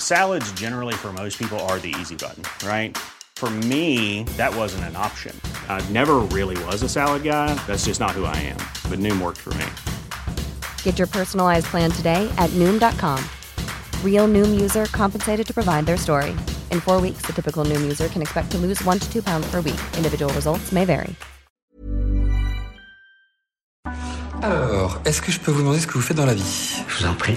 Salads, generally, for most people, are the easy button, right? For me, that wasn't an option. I never really was a salad guy. That's just not who I am. But Noom worked for me. Get your personalized plan today at Noom.com. Real Noom user compensated to provide their story. In four weeks, the typical Noom user can expect to lose one to two pounds per week. Individual results may vary. Alors, est-ce que je peux vous demander ce que vous faites dans la vie Je vous en prie.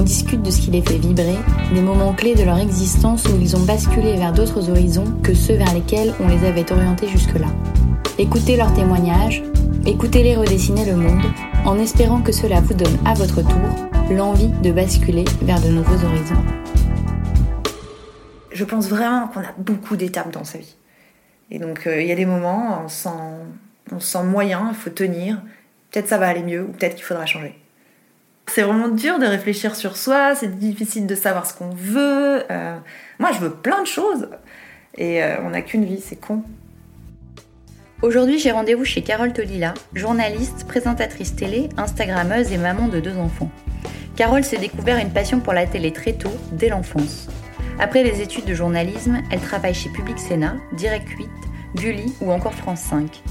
On discute de ce qui les fait vibrer, des moments clés de leur existence où ils ont basculé vers d'autres horizons que ceux vers lesquels on les avait orientés jusque-là. Écoutez leurs témoignages, écoutez-les redessiner le monde, en espérant que cela vous donne à votre tour l'envie de basculer vers de nouveaux horizons. Je pense vraiment qu'on a beaucoup d'étapes dans sa vie. Et donc euh, il y a des moments, on sent, on sent moyen, il faut tenir. Peut-être ça va aller mieux ou peut-être qu'il faudra changer. C'est vraiment dur de réfléchir sur soi, c'est difficile de savoir ce qu'on veut. Euh, moi, je veux plein de choses. Et euh, on n'a qu'une vie, c'est con. Aujourd'hui, j'ai rendez-vous chez Carole Tolila, journaliste, présentatrice télé, Instagrammeuse et maman de deux enfants. Carole s'est découvert une passion pour la télé très tôt, dès l'enfance. Après les études de journalisme, elle travaille chez Public Sénat, Direct 8, Gulli ou encore France 5.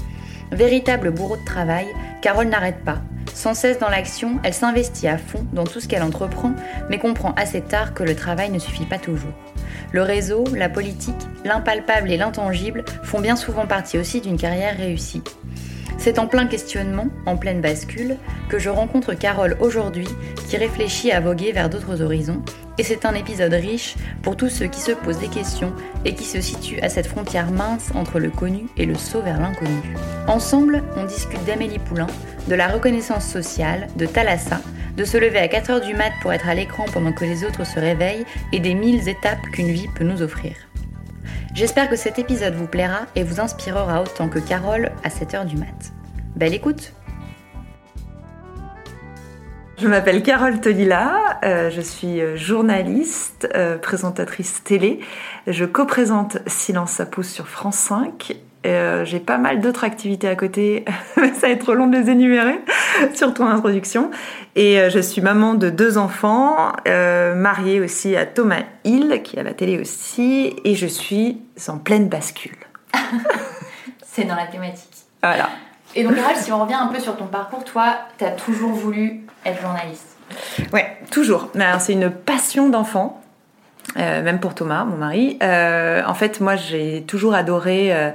Véritable bourreau de travail, Carole n'arrête pas. Sans cesse dans l'action, elle s'investit à fond dans tout ce qu'elle entreprend, mais comprend assez tard que le travail ne suffit pas toujours. Le réseau, la politique, l'impalpable et l'intangible font bien souvent partie aussi d'une carrière réussie. C'est en plein questionnement, en pleine bascule, que je rencontre Carole aujourd'hui, qui réfléchit à voguer vers d'autres horizons, et c'est un épisode riche pour tous ceux qui se posent des questions et qui se situent à cette frontière mince entre le connu et le saut vers l'inconnu. Ensemble, on discute d'Amélie Poulain, de la reconnaissance sociale, de Thalassa, de se lever à 4h du mat pour être à l'écran pendant que les autres se réveillent et des mille étapes qu'une vie peut nous offrir. J'espère que cet épisode vous plaira et vous inspirera autant que Carole à 7h du mat. Belle écoute Je m'appelle Carole Tolila, euh, je suis euh, journaliste, euh, présentatrice télé. Je co-présente Silence ça pousse sur France 5 euh, j'ai pas mal d'autres activités à côté, ça va être trop long de les énumérer, surtout en introduction. Et euh, je suis maman de deux enfants, euh, mariée aussi à Thomas Hill, qui est à la télé aussi, et je suis en pleine bascule. C'est dans la thématique. Voilà. Et donc, Carole, si on revient un peu sur ton parcours, toi, t'as toujours voulu être journaliste? Ouais, toujours. C'est une passion d'enfant. même pour Thomas, mon mari. en fait, moi, j'ai toujours adoré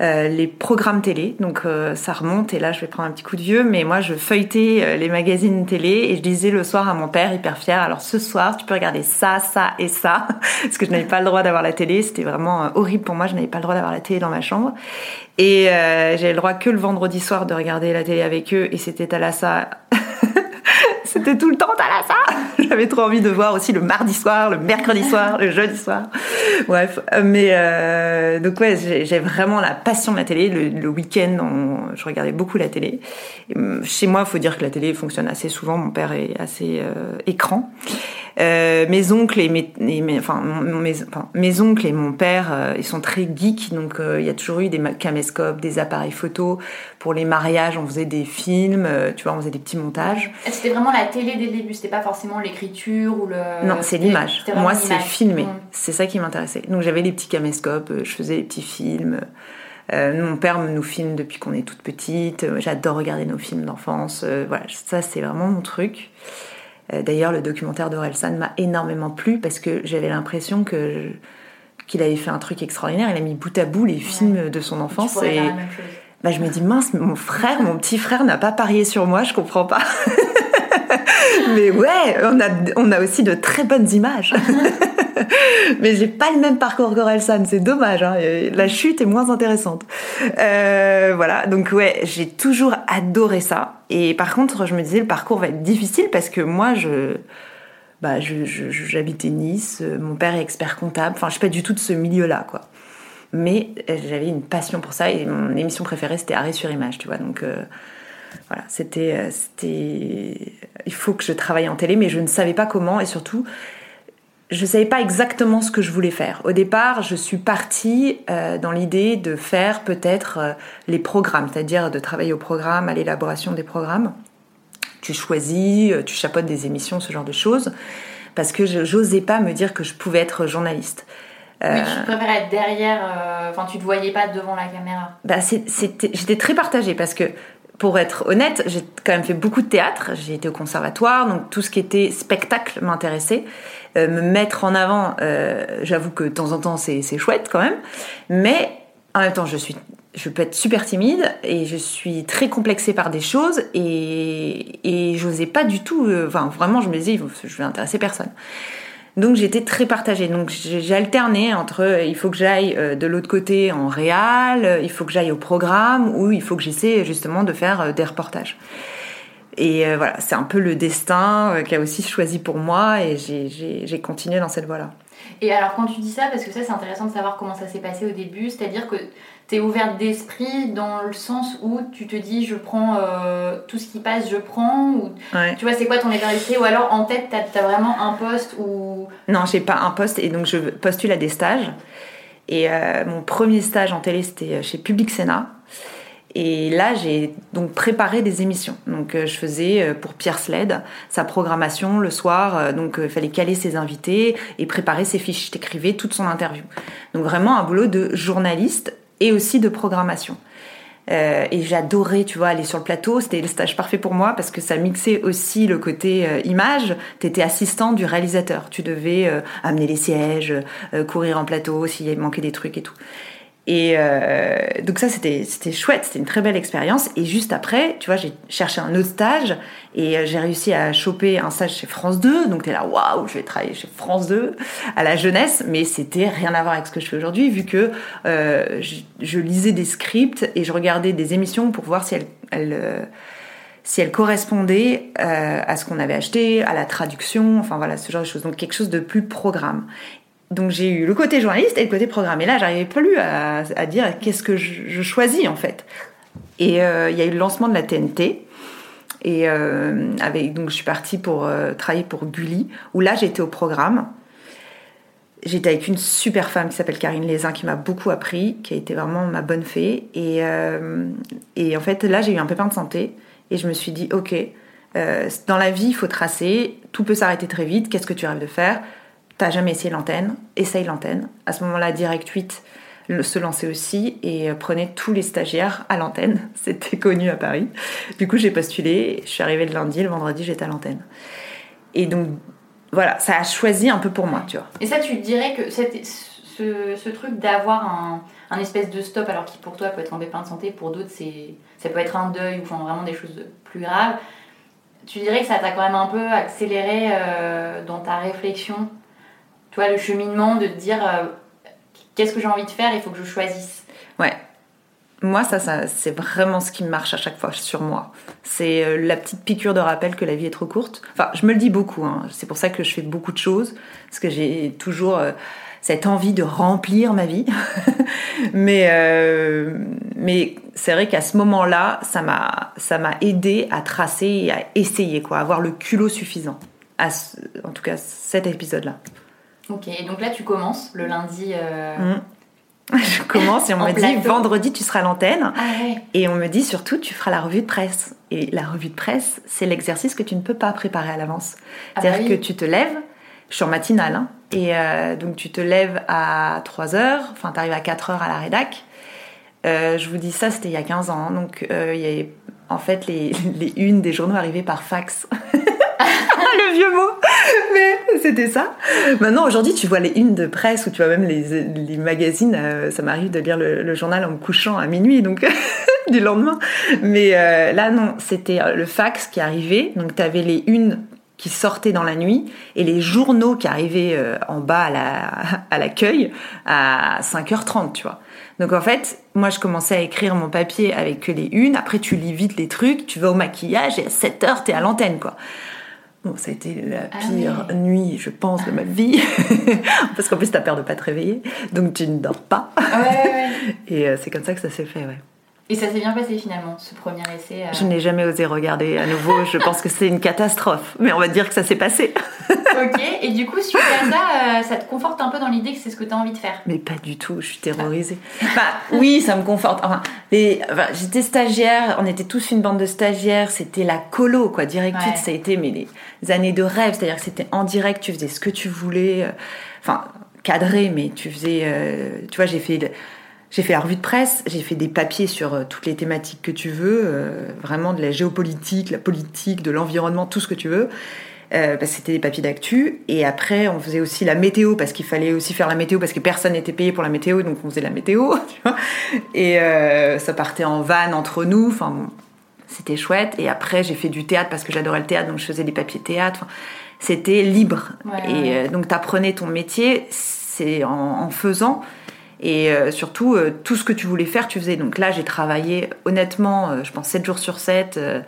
euh, les programmes télé. Donc euh, ça remonte et là je vais prendre un petit coup de vieux, mais moi je feuilletais euh, les magazines télé et je disais le soir à mon père hyper fier. Alors ce soir tu peux regarder ça, ça et ça parce que je n'avais pas le droit d'avoir la télé. C'était vraiment horrible pour moi. Je n'avais pas le droit d'avoir la télé dans ma chambre et j'avais le droit que le vendredi soir de regarder la télé avec eux et c'était à la ça C'était tout le temps, là ça J'avais trop envie de voir aussi le mardi soir, le mercredi soir, le jeudi soir. Bref, mais euh, donc ouais, j'ai vraiment la passion de la télé. Le, week-end, je regardais beaucoup la télé. Chez moi, il faut dire que la télé fonctionne assez souvent. Mon père est assez euh, écran. Euh, mes oncles et mes, enfin, mes, enfin, mes, oncles et mon père, euh, ils sont très geeks, donc euh, il y a toujours eu des caméscopes, des appareils photo. Pour les mariages, on faisait des films, tu vois, on faisait des petits montages. C'était vraiment la télé dès le début, c'était pas forcément l'écriture ou le. Non, c'est l'image. Moi, c'est filmé. C'est ça qui m'intéressait. Donc j'avais des petits caméscopes, je faisais des petits films. mon père nous filme depuis qu'on est toute petite. J'adore regarder nos films d'enfance. voilà, ça c'est vraiment mon truc. Euh, d'ailleurs, le documentaire d'Orelsan m'a énormément plu parce que j'avais l'impression que qu'il avait fait un truc extraordinaire. Il a mis bout à bout les films de son enfance et bah, je me dis mince, mon frère, mon petit frère n'a pas parié sur moi, je comprends pas. Mais ouais, on a, on a aussi de très bonnes images. mais j'ai pas le même parcours qu'Orelsan, c'est dommage. Hein. La chute est moins intéressante. Euh, voilà, donc ouais, j'ai toujours adoré ça. Et par contre, je me disais le parcours va être difficile parce que moi, je bah, j'habitais Nice, mon père est expert comptable, enfin je suis pas du tout de ce milieu-là quoi. Mais euh, j'avais une passion pour ça et mon émission préférée c'était Arrêt sur image, tu vois. Donc euh, voilà, c'était, c'était, il faut que je travaille en télé, mais je ne savais pas comment et surtout je ne savais pas exactement ce que je voulais faire. Au départ, je suis partie euh, dans l'idée de faire peut-être euh, les programmes, c'est-à-dire de travailler au programme, à l'élaboration des programmes. Tu choisis, euh, tu chapeautes des émissions, ce genre de choses, parce que je n'osais pas me dire que je pouvais être journaliste. Oui, tu préférais être derrière, enfin tu ne te voyais pas devant la caméra. Bah, j'étais très partagée parce que pour être honnête, j'ai quand même fait beaucoup de théâtre. J'ai été au conservatoire, donc tout ce qui était spectacle m'intéressait. Euh, me mettre en avant, euh, j'avoue que de temps en temps c'est chouette quand même, mais en même temps je suis je peux être super timide et je suis très complexée par des choses et, et j'osais pas du tout, euh, enfin vraiment je me disais je vais intéresser personne. Donc j'étais très partagée. Donc j'ai alterné entre il faut que j'aille de l'autre côté en réal, il faut que j'aille au programme ou il faut que j'essaie justement de faire des reportages. Et euh, voilà, c'est un peu le destin euh, qui a aussi choisi pour moi et j'ai continué dans cette voie-là. Et alors quand tu dis ça, parce que ça c'est intéressant de savoir comment ça s'est passé au début, c'est-à-dire que tu es ouverte d'esprit dans le sens où tu te dis je prends euh, tout ce qui passe, je prends, ou tu vois c'est quoi ton état d'esprit, ou alors en tête tu as, vraiment un poste ou... Non, j'ai pas un poste et donc je postule à des stages. Et mon premier stage en télé c'était chez Public Sénat. Et là, j'ai donc préparé des émissions. Donc, euh, je faisais euh, pour Pierre Sled sa programmation le soir. Euh, donc, il fallait caler ses invités et préparer ses fiches. J'écrivais toute son interview. Donc, vraiment un boulot de journaliste et aussi de programmation. et j'adorais, tu vois, aller sur le plateau. C'était le stage parfait pour moi parce que ça mixait aussi le côté image. Tu étais assistant du réalisateur. Tu devais amener les sièges, courir en plateau s'il manquait des trucs et tout. Et euh, donc ça, c'était, chouette, c'était une très belle expérience. Et juste après, tu vois, j'ai cherché un autre stage et euh, j'ai réussi à choper un stage chez France 2. Donc t'es là, waouh, je vais travailler chez France 2 à la jeunesse. Mais c'était rien à voir avec ce que je fais aujourd'hui, vu que euh, je, lisais des scripts et je regardais des émissions pour voir si elles correspondaient à ce qu'on avait acheté, à la traduction, enfin voilà, ce genre de choses. Donc quelque chose de plus programme. Donc j'ai eu le côté journaliste et le côté programme. Et là, j'arrivais plus à, dire qu'est-ce que je, choisis en fait. Et euh, il y a eu le lancement de la TNT. Et euh, avec, donc je suis partie pour euh, travailler pour Gulli, où là j'étais au programme. J'étais avec une super femme qui s'appelle Karine Lézin, qui m'a beaucoup appris, qui a été vraiment ma bonne fée. Et en fait, là j'ai eu un pépin de santé. Et je me suis dit, ok, dans la vie, il faut tracer, tout peut s'arrêter très vite, qu'est-ce que tu rêves de faire? T'as jamais essayé l'antenne Essaye l'antenne. À ce moment-là, Direct 8 se lançait aussi et prenait tous les stagiaires à l'antenne. C'était connu à Paris. Du coup, j'ai postulé. Je suis arrivée le lundi, le vendredi, j'étais à l'antenne. Et donc, voilà, ça a choisi un peu pour moi, tu vois. Et ça, tu dirais que ce, truc d'avoir un, espèce de stop, alors qui pour toi peut être un pépin de santé, pour d'autres, ça peut être un deuil ou vraiment des choses plus graves. Tu dirais que ça t'a quand même un peu accéléré euh, dans ta réflexion tu vois, le cheminement de te dire euh, qu'est-ce que j'ai envie de faire, il faut que je choisisse. Ouais. Moi, ça, ça c'est vraiment ce qui marche à chaque fois sur moi. C'est euh, la petite piqûre de rappel que la vie est trop courte. Enfin, je me le dis beaucoup. Hein. C'est pour ça que je fais beaucoup de choses. Parce que j'ai toujours euh, cette envie de remplir ma vie. mais mais c'est vrai qu'à ce moment-là, ça m'a ça m'a aidé à tracer et à essayer, quoi, à avoir le culot suffisant. En tout cas, cet épisode-là. Ok, donc là tu commences le lundi. euh, Mm. Je commence et on me dit vendredi tu seras à l'antenne. Ah ouais. Et on me dit surtout, tu feras la revue de presse. Et la revue de presse, c'est l'exercice que tu ne peux pas préparer à l'avance. Ah C'est-à-dire bah oui. que tu te lèves, je suis en matinale, hein, et euh, donc tu te lèves à 3 heures, enfin tu arrives à 4 heures à la rédac. Euh, je vous dis ça, c'était il y a 15 ans. hein, donc il y avait en fait les, les unes des journaux arrivaient par fax. le vieux mot mais c'était ça. Maintenant aujourd'hui tu vois les unes de presse ou tu vois même les, magazines euh, ça m'arrive de lire le, journal en me couchant à minuit donc du lendemain. Mais euh, là non c'était euh, le fax qui arrivait donc tu avais les unes qui sortaient dans la nuit et les journaux qui arrivaient en bas à la- à l'accueil à 5h30 tu vois. Donc en fait moi je commençais à écrire mon papier avec que les unes. Après tu lis vite les trucs tu vas au maquillage et à 7h t'es à l'antenne quoi Bon, ça a été la Ah pire nuit, je pense, de ma vie. Parce qu'en plus, t'as peur de pas te réveiller. Donc, tu ne dors pas. Ah ouais, ouais, ouais. Et euh, c'est comme ça que ça s'est fait, ouais. Et ça s'est bien passé finalement, ce premier essai. euh. Je n'ai jamais osé regarder à nouveau. Je pense que c'est une catastrophe. Mais on va dire que ça s'est passé. Ok, et du coup, suite à ça, euh, ça te conforte un peu dans l'idée que c'est ce que tu as envie de faire? Mais pas du tout, je suis terrorisée. Enfin, oui, ça me conforte. Enfin, j'étais stagiaire, on était tous une bande de stagiaires, c'était la colo, quoi. Direct Ouais. ça a été mais les années de rêve, c'est-à-dire que c'était en direct, tu faisais ce que tu voulais. euh, Enfin, cadré, mais tu faisais. euh, tu vois, j'ai fait. J'ai fait la revue de presse, j'ai fait des papiers sur euh, toutes les thématiques que tu veux, euh, vraiment de la géopolitique, la politique, de l'environnement, tout ce que tu veux. Euh, parce que c'était des papiers d'actu. Et après, on faisait aussi la météo, parce qu'il fallait aussi faire la météo, parce que personne n'était payé pour la météo, donc on faisait la météo. Tu vois et euh, ça partait en vanne entre nous. Enfin, bon, c'était chouette. Et après, j'ai fait du théâtre, parce que j'adorais le théâtre, donc je faisais des papiers théâtre. Enfin, c'était libre. Ouais, et ouais. donc, t'apprenais ton métier, c'est en, en faisant. Et euh, surtout, euh, tout ce que tu voulais faire, tu faisais. Donc là, j'ai travaillé, honnêtement, euh, je pense 7 jours sur 7, euh,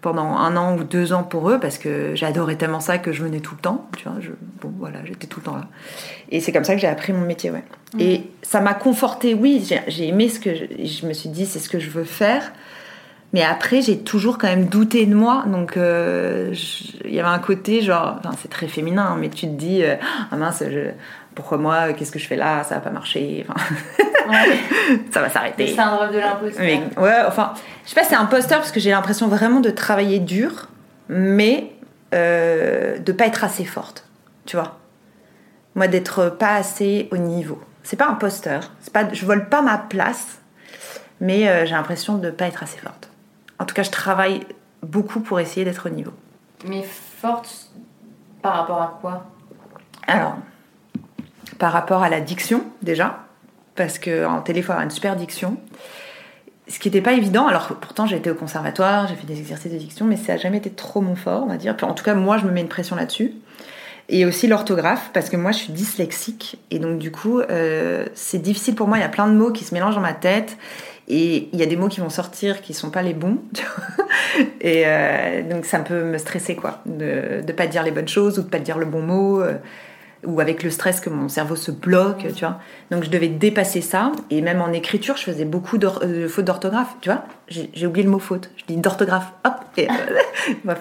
pendant un an ou deux ans pour eux, parce que j'adorais tellement ça que je venais tout le temps. Tu vois, je, bon, voilà, j'étais tout le temps là. Et c'est comme ça que j'ai appris mon métier, ouais. Et ça m'a conforté, oui, j'ai- aimé ce que je, je me suis dit, c'est ce que je veux faire. Mais après, j'ai toujours quand même douté de moi. Donc, euh, il y avait un côté, genre, enfin, c'est très féminin, hein, mais tu te dis, euh, ah mince, je- pourquoi moi, qu'est-ce que je fais là, ça va pas marcher, enfin, ça va Le s'arrêter. syndrome de l'imposteur. Ouais, enfin, je sais pas, c'est imposteur parce que j'ai l'impression vraiment de travailler dur, mais euh, de pas être assez forte, tu vois. Moi, d'être pas assez au niveau. C'est pas imposteur, c'est pas, je vole pas ma place, mais euh, j'ai l'impression de pas être assez forte. En tout cas, je travaille beaucoup pour essayer d'être au niveau. Mais forte par rapport à quoi? Alors, par rapport à la diction, déjà, parce qu'en télé, il faut avoir une super diction. Ce qui n'était pas évident, alors pourtant j'ai été au conservatoire, j'ai fait des exercices de diction, mais ça n'a jamais été trop mon fort, on va dire. En tout cas, moi, je me mets une pression là-dessus. Et aussi l'orthographe, parce que moi, je suis dyslexique. Et donc, du coup, euh, c'est difficile pour moi. Il y a plein de mots qui se mélangent dans ma tête. Et il y a des mots qui vont sortir qui sont pas les bons. et euh, donc, ça peut me stresser, quoi. De ne pas dire les bonnes choses ou de pas dire le bon mot. euh, ou avec le stress que mon cerveau se bloque, tu vois. Donc je devais dépasser ça. Et même en écriture, je faisais beaucoup de euh, fautes d'orthographe, tu vois. J'ai oublié le mot faute. Je dis d'orthographe, hop.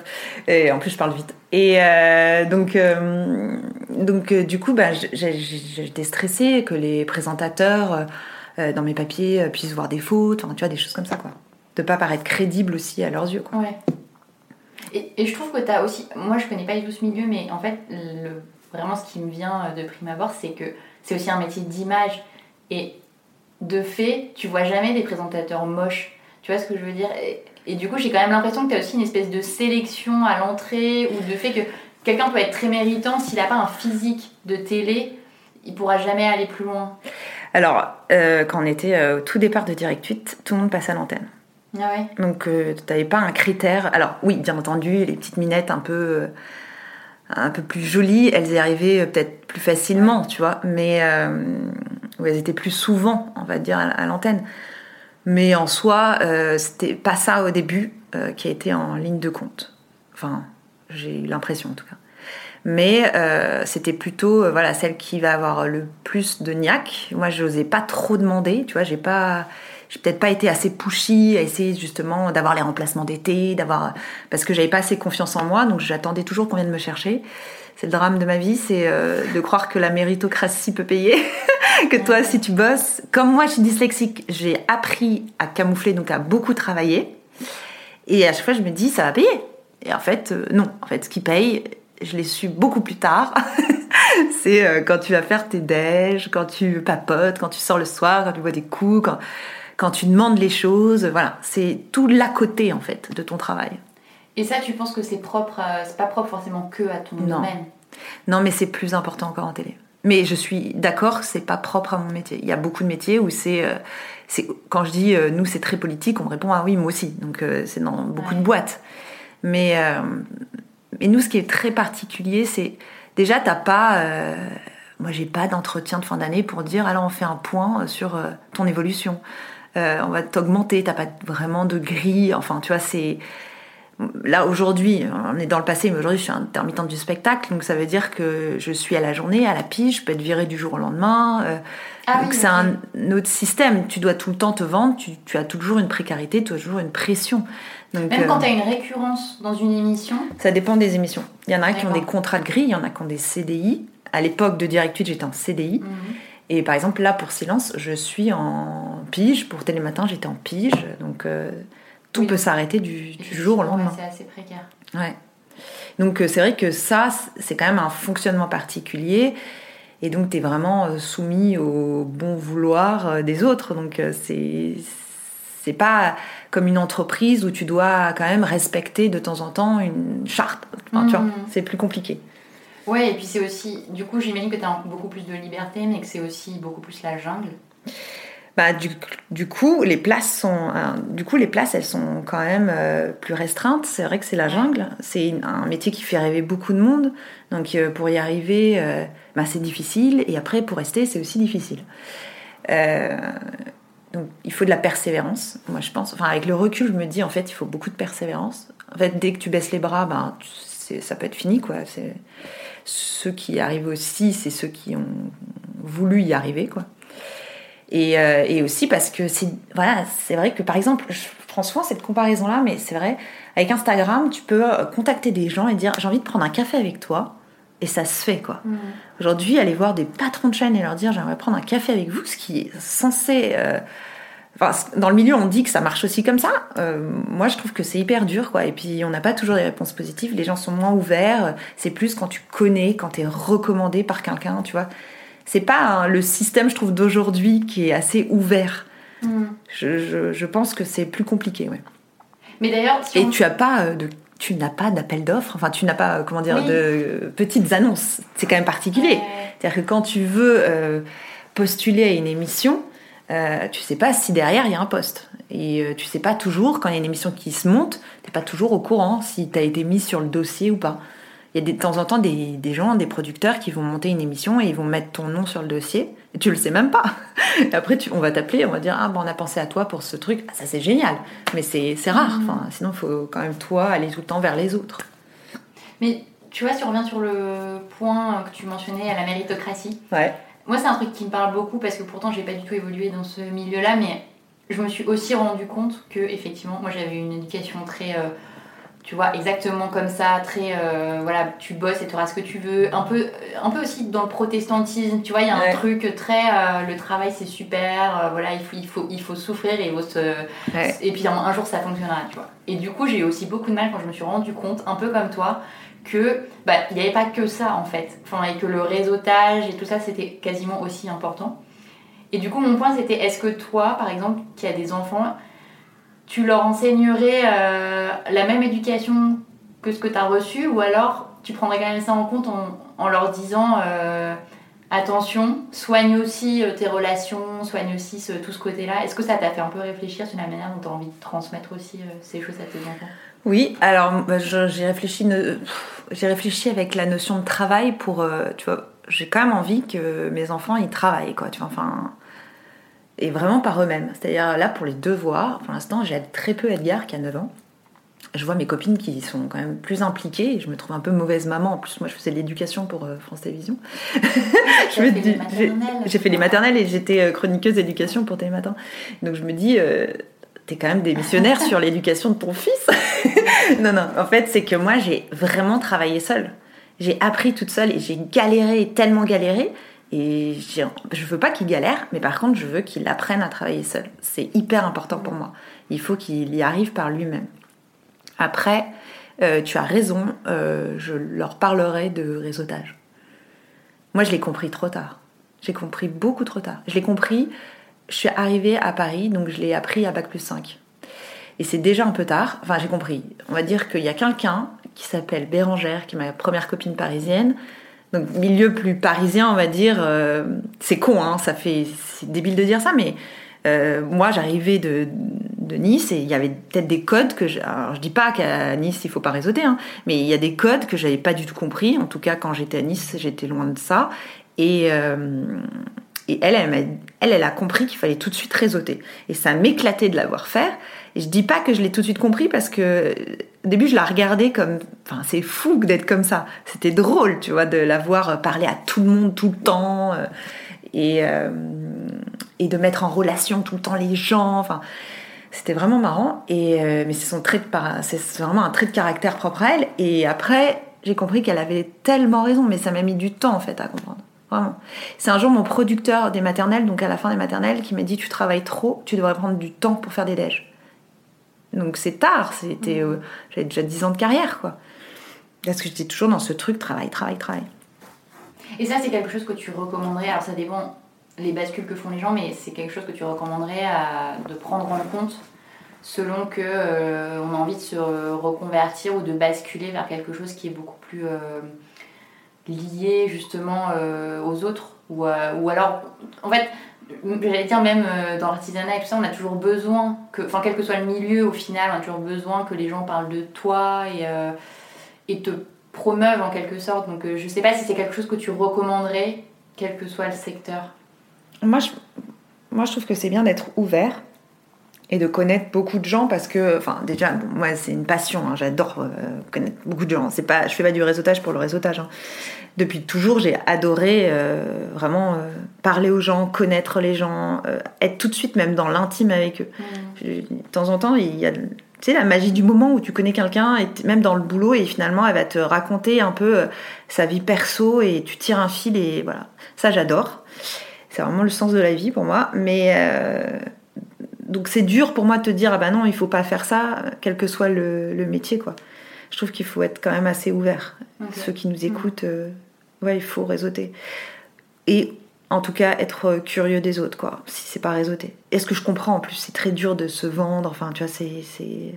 Et, en plus, je parle vite. Et euh, donc, euh, donc du coup, bah, j'étais stressée que les présentateurs dans mes papiers puissent voir des fautes, enfin, tu vois, des choses comme ça, quoi. De pas paraître crédible aussi à leurs yeux, quoi. Ouais. Et, et je trouve que tu as aussi. Moi, je connais pas du tout ce milieu, mais en fait, le, vraiment, ce qui me vient euh, de prime abord, c'est que c'est aussi un métier d'image. Et de fait, tu vois jamais des présentateurs moches. Tu vois ce que je veux dire? Et, et du coup, j'ai quand même l'impression que tu as aussi une espèce de sélection à l'entrée ou de fait que quelqu'un peut être très méritant s'il n'a pas un physique de télé, il pourra jamais aller plus loin. Alors, euh, quand on était euh, au tout départ de Direct 8, tout le monde passait à l'antenne. Ah ouais? Donc, euh, tu n'avais pas un critère. Alors, oui, bien entendu, les petites minettes un peu, un peu plus jolies, elles y arrivaient euh, peut-être plus facilement, tu vois, mais euh, ou elles étaient plus souvent, on va dire, à, l'antenne. Mais en soi, euh, c'était pas ça au début qui a été en ligne de compte. Enfin, j'ai eu l'impression en tout cas. Mais euh, c'était plutôt euh, voilà celle qui va avoir le plus de niaque. Moi, je n'osais pas trop demander, tu vois, j'ai pas j'ai peut-être pas été assez pushy à essayer justement d'avoir les remplacements d'été, d'avoir parce que j'avais pas assez confiance en moi, donc j'attendais toujours qu'on vienne me chercher. C'est le drame de ma vie, c'est euh, de croire que la méritocratie peut payer, que toi si tu bosses. Comme moi, je suis dyslexique, j'ai appris à camoufler, donc à beaucoup travailler. Et à chaque fois, je me dis, ça va payer. Et en fait, non. En fait, ce qui paye, je l'ai su beaucoup plus tard. c'est euh, quand tu vas faire tes déj, quand tu papotes, quand tu sors le soir, quand tu bois des coups, quand, quand tu demandes les choses. Voilà, c'est tout l'à côté en fait de ton travail. Et ça, tu penses que c'est propre, à- c'est pas propre forcément que à ton Non. domaine? Non, mais c'est plus important encore en télé. Mais je suis d'accord c'est pas propre à mon métier. Il y a beaucoup de métiers où c'est, euh, c'est quand je dis euh, nous c'est très politique, on me répond ah oui moi aussi. Donc euh, c'est dans beaucoup de boîtes. Mais euh, mais nous ce qui est très particulier, c'est déjà t'as pas, euh, moi j'ai pas d'entretien de fin d'année pour dire alors on fait un point sur euh, ton évolution. Euh, on va t'augmenter, t'as pas vraiment de grille. Enfin tu vois c'est Là aujourd'hui, on est dans le passé, mais aujourd'hui je suis intermittente du spectacle, donc ça veut dire que je suis à la journée, à la pige, je peux être virée du jour au lendemain. euh, Ah donc oui, c'est un autre système. Tu dois tout le temps te vendre, tu, tu as toujours une précarité, toujours une pression. Donc, Même quand euh, tu as une récurrence dans une émission, ça dépend des émissions. Il y en a qui ont des contrats de grille, il y en a qui ont des CDI. À l'époque de Direct 8, j'étais en CDI. Mhm. Et par exemple, là, pour Silence, je suis en pige. Pour Télématin, j'étais en pige. Donc, euh, tout Oui. peut s'arrêter du, du jour au lendemain. c'est assez précaire. Ouais. Donc euh, c'est vrai que ça, c'est quand même un fonctionnement particulier. Et donc tu es vraiment soumis au bon vouloir des autres. Donc c'est c'est pas comme une entreprise où tu dois quand même respecter de temps en temps une charte. Enfin, Mhm. c'est plus compliqué. Ouais, et puis c'est aussi, du coup, j'imagine que tu as beaucoup plus de liberté, mais que c'est aussi beaucoup plus la jungle. Bah, du, du coup, les places sont, euh, du coup, les places, elles sont quand même euh, plus restreintes. C'est vrai que c'est la jungle. C'est un métier qui fait rêver beaucoup de monde. Donc, euh, pour y arriver, euh, bah, c'est difficile. Et après, pour rester, c'est aussi difficile. Donc, il faut de la persévérance. Moi, je pense. Enfin, avec le recul, je me dis, en fait, il faut beaucoup de persévérance. En fait, dès que tu baisses les bras, ben, ça peut être fini, quoi. Ceux qui arrivent aussi, c'est ceux qui ont voulu y arriver, quoi. Et, euh, aussi parce que c'est vrai que par exemple, je prends souvent cette comparaison-là, mais c'est vrai, avec Instagram, tu peux euh, contacter des gens et dire j'ai envie de prendre un café avec toi, et ça se fait quoi. Aujourd'hui, aller voir des patrons de chaîne et leur dire j'aimerais prendre un café avec vous, ce qui est censé. euh, Enfin, dans le milieu, on dit que ça marche aussi comme ça. Euh, moi, je trouve que c'est hyper dur, quoi. Et puis, on n'a pas toujours des réponses positives. Les gens sont moins ouverts. C'est plus quand tu connais, quand tu es recommandé par quelqu'un, tu vois. C'est pas hein, le système, je trouve, d'aujourd'hui qui est assez ouvert. Je, je- je pense que c'est plus compliqué, ouais. Mais d'ailleurs, si Et on- tu as pas euh, de, tu n'as pas d'appel d'offres. Enfin, tu n'as pas, euh, comment dire, Oui. de euh, petites annonces. C'est quand même particulier. C'est-à-dire que quand tu veux euh, postuler à une émission, euh, tu sais pas si derrière il y a un poste. Et euh, tu sais pas toujours, quand il y a une émission qui se monte, t'es pas toujours au courant si tu as été mis sur le dossier ou pas. Il y a des- de temps en temps des, des gens, des producteurs qui vont monter une émission et ils vont mettre ton nom sur le dossier. Et tu le sais même pas. Et après, tu- on va t'appeler, on va dire Ah, bon, on a pensé à toi pour ce truc. Ah, ça, c'est génial. Mais c'est c'est rare. Enfin, sinon, il faut quand même, toi, aller tout le temps vers les autres. Mais tu vois, si on revient sur le point que tu mentionnais à la méritocratie, Ouais. moi c'est un truc qui me parle beaucoup parce que pourtant j'ai pas du tout évolué dans ce milieu-là, mais je me suis aussi rendu compte que effectivement, moi j'avais une éducation très, euh, tu vois, exactement comme ça, très, euh, voilà, tu bosses et tu auras ce que tu veux, un peu, un peu aussi dans le protestantisme, tu vois, il y a Ouais. un truc très, euh, le travail c'est super, euh, voilà, il faut, il faut, il faut souffrir et il faut se, Ouais. et puis un, un jour ça fonctionnera, tu vois. Et du coup, j'ai eu aussi beaucoup de mal quand je me suis rendu compte, un peu comme toi, que bah, il n'y avait pas que ça en fait. Enfin, et que le réseautage et tout ça, c'était quasiment aussi important. Et du coup, mon point c'était est-ce que toi, par exemple, qui as des enfants, tu leur enseignerais euh, la même éducation que ce que tu as reçu ou alors tu prendrais quand même ça en compte en, leur disant euh, attention, soigne aussi euh, tes relations, soigne aussi tout ce côté-là. Est-ce que ça t'a fait un peu réfléchir sur la manière dont tu as envie de transmettre aussi ces choses à tes enfants? Oui, alors bah, j'ai réfléchi, avec la notion de travail pour, tu vois, j'ai quand même envie que mes enfants ils travaillent, quoi, tu vois, enfin. Et vraiment par eux-mêmes. C'est-à-dire là, pour les devoirs, pour l'instant, j'aide très peu Edgar qui a 9 ans. Je vois mes copines qui sont quand même plus impliquées et je me trouve un peu mauvaise maman. En plus, moi, je faisais de l'éducation pour euh, France Télévisions. Me dis, j'ai fait les maternelles et j'étais euh, chroniqueuse d'éducation pour Télématin. Donc je me dis, euh, t'es quand même des missionnaires sur l'éducation de ton fils. non, non, en fait, c'est que moi, j'ai vraiment travaillé seule. J'ai appris toute seule et j'ai galéré, tellement galéré. Et je veux pas qu'il galère, mais par contre, je veux qu'il apprenne à travailler seul. C'est hyper important pour moi. Il faut qu'il y arrive par lui-même. Après, euh, tu as raison, euh, je leur parlerai de réseautage. Moi, je l'ai compris trop tard. J'ai compris beaucoup trop tard. Je l'ai compris, je suis arrivée à Paris, donc je l'ai appris à Bac plus 5. Et c'est déjà un peu tard. Enfin, j'ai compris. On va dire qu'il y a quelqu'un qui s'appelle Bérangère, qui est ma première copine parisienne. Donc, milieu plus parisien, on va dire. euh, c'est con, hein, ça fait. C'est débile de dire ça, mais euh, moi, j'arrivais de, de Nice et il y avait peut-être des codes que. Je, alors, je dis pas qu'à Nice, il faut pas réseauter, hein, mais il y a des codes que j'avais pas du tout compris. En tout cas, quand j'étais à Nice, j'étais loin de ça. Et. euh, et elle, elle, elle, elle a compris qu'il fallait tout de suite réseauter. Et ça m'éclatait de la voir faire. Et je dis pas que je l'ai tout de suite compris parce que au début, je la regardais comme. Enfin, c'est fou d'être comme ça. C'était drôle, tu vois, de la voir parler à tout le monde tout le temps. euh, et, euh, et de mettre en relation tout le temps les gens. Enfin, c'était vraiment marrant. Et, euh, mais c'est son trait de c'est vraiment un trait de caractère propre à elle. Et après, j'ai compris qu'elle avait tellement raison, mais ça m'a mis du temps en fait à comprendre. Vraiment. C'est un jour mon producteur des maternelles, donc à la fin des maternelles, qui m'a dit Tu travailles trop, tu devrais prendre du temps pour faire des déj. Donc c'est tard, c'était, euh, j'avais déjà 10 ans de carrière quoi. Parce que j'étais toujours dans ce truc travail, travail, travail. Et ça, c'est quelque chose que tu recommanderais. Alors, ça dépend les bascules que font les gens, mais c'est quelque chose que tu recommanderais à, de prendre en compte selon que euh, on a envie de se reconvertir ou de basculer vers quelque chose qui est beaucoup plus euh, lié justement aux autres ou, ou alors en fait j'allais dire même euh, dans l'artisanat et tout ça on a toujours besoin que enfin quel que soit le milieu au final on a toujours besoin que les gens parlent de toi et, euh, et te promeuvent en quelque sorte. Donc euh, je sais pas si c'est quelque chose que tu recommanderais quel que soit le secteur. Moi je, moi, je trouve que c'est bien d'être ouvert et de connaître beaucoup de gens parce que, enfin, déjà, bon, moi, c'est une passion. hein, J'adore euh, connaître beaucoup de gens. C'est pas, je fais pas du réseautage pour le réseautage. hein. Depuis toujours, j'ai adoré euh, vraiment euh, parler aux gens, connaître les gens, être tout de suite même dans l'intime avec eux. Je- de temps en temps, il y a, tu sais, la magie du moment où tu connais quelqu'un, et même dans le boulot, et finalement, elle va te raconter un peu sa vie perso, et tu tires un fil, et voilà. Ça, j'adore. C'est vraiment le sens de la vie pour moi. Mais donc c'est dur pour moi de te dire ah bah non il faut pas faire ça quel que soit le, le métier quoi. Je trouve qu'il faut être quand même assez ouvert. Ceux qui nous écoutent, euh, ouais il faut réseauter et en tout cas être curieux des autres quoi. Si c'est pas réseauter. Est-ce que je comprends en plus c'est très dur de se vendre. Enfin tu vois c'est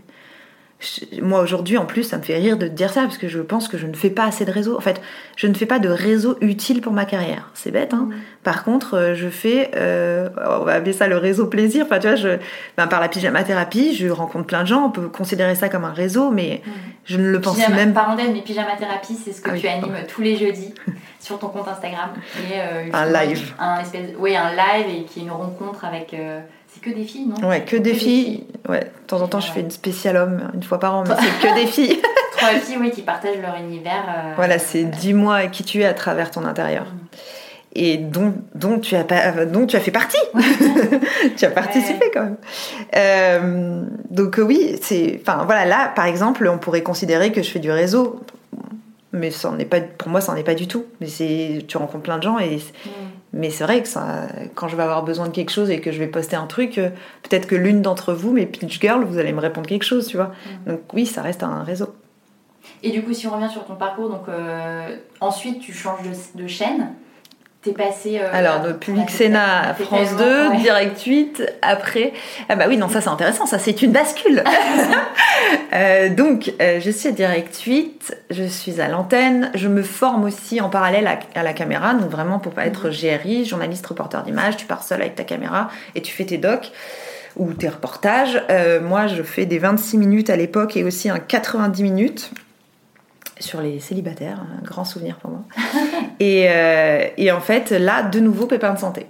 je- moi aujourd'hui en plus ça me fait rire de te dire ça parce que je pense que je ne fais pas assez de réseau. En fait, je ne fais pas de réseau utile pour ma carrière. C'est bête, hein. Par contre, euh, je fais, euh, on va appeler ça le réseau plaisir. Enfin, tu vois, je, ben, par la pyjama thérapie, je rencontre plein de gens. On peut considérer ça comme un réseau, mais je ne le pense Pyjama- même pas. parenthèse mais pyjama thérapie c'est ce que Ah oui, tu animes tous les jeudis sur ton compte Instagram et euh, Un live. un espèce oui un live et qui est une rencontre avec euh, que des filles non Ouais, que des filles. Ouais, de temps en temps, je fais une spéciale homme une fois par an, mais c'est que des filles. trois filles oui qui partagent leur univers euh, Voilà, c'est dis-moi qui tu es à travers ton intérieur. Et dont, dont, tu as pas, euh, dont tu as fait partie. tu as participé quand même. Euh, donc oui, c'est, enfin voilà, là par exemple, on pourrait considérer que je fais du réseau, mais ça en est pas, pour moi, ça en est pas du tout. Mais c'est, tu rencontres plein de gens et, mais c'est vrai que ça, quand je vais avoir besoin de quelque chose et que je vais poster un truc, euh, peut-être que l'une d'entre vous, mes pitch girls, vous allez me répondre quelque chose, tu vois. Donc oui, ça reste un réseau. et du coup si on revient sur ton parcours donc euh, ensuite tu changes de, de chaîne t'es passé euh, Alors, de Public Sénat France tellement- 2, ouais. Direct 8, après. Ah bah oui, non, ça c'est intéressant, ça c'est une bascule. Euh, donc, euh, je suis à Direct 8, je suis à l'antenne, je me forme aussi en parallèle à, à la caméra, donc vraiment pour pas être GRI, journaliste reporter d'image, tu pars seul avec ta caméra et tu fais tes docs ou tes reportages. Moi, je fais des 26 minutes à l'époque et aussi un 90 minutes sur les célibataires, un grand souvenir pour moi. et, euh, et en fait, là, de nouveau, pépin de santé.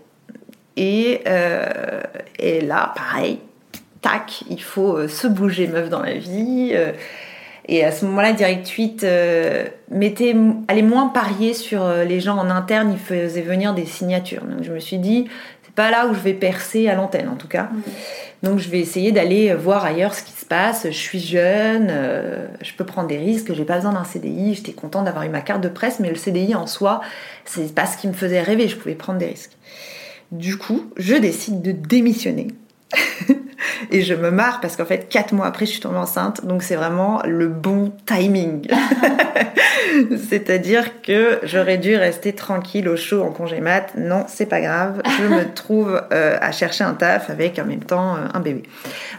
Et, euh, là, pareil, tac, il faut euh, se bouger meuf dans la vie. et à ce moment-là, Direct 8 euh, allait moins parier sur les gens en interne, il faisait venir des signatures. Donc je me suis dit, c'est pas là où je vais percer à l'antenne en tout cas. Donc je vais essayer d'aller voir ailleurs ce qui se passe. Je suis jeune, euh, je peux prendre des risques, j'ai pas besoin d'un CDI. J'étais contente d'avoir eu ma carte de presse, mais le CDI en soi, c'est pas ce qui me faisait rêver. Je pouvais prendre des risques. Du coup, je décide de démissionner. Et je me marre parce qu'en fait, quatre mois après, je suis tombée enceinte. Donc c'est vraiment le bon timing. C'est-à-dire que j'aurais dû rester tranquille au chaud en congé mat. Non, c'est pas grave. Je me trouve euh, à chercher un taf avec en même temps euh, un bébé.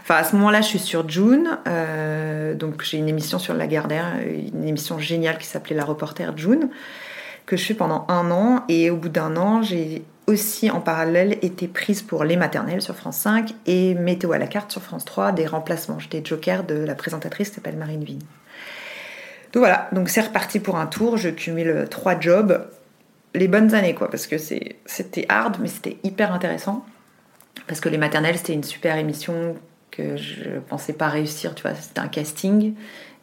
Enfin, à ce moment-là, je suis sur June. Euh, donc j'ai une émission sur Lagardère, une émission géniale qui s'appelait La reporter June, que je fais pendant un an. Et au bout d'un an, j'ai aussi en parallèle été prise pour Les Maternelles sur France 5 et Météo à la carte sur France 3, des remplacements. J'étais joker de la présentatrice qui s'appelle Marine Vigne. Donc voilà, donc c'est reparti pour un tour, je cumule trois jobs, les bonnes années quoi, parce que c'était hard mais c'était hyper intéressant. Parce que Les Maternelles c'était une super émission que je pensais pas réussir, tu vois, c'était un casting.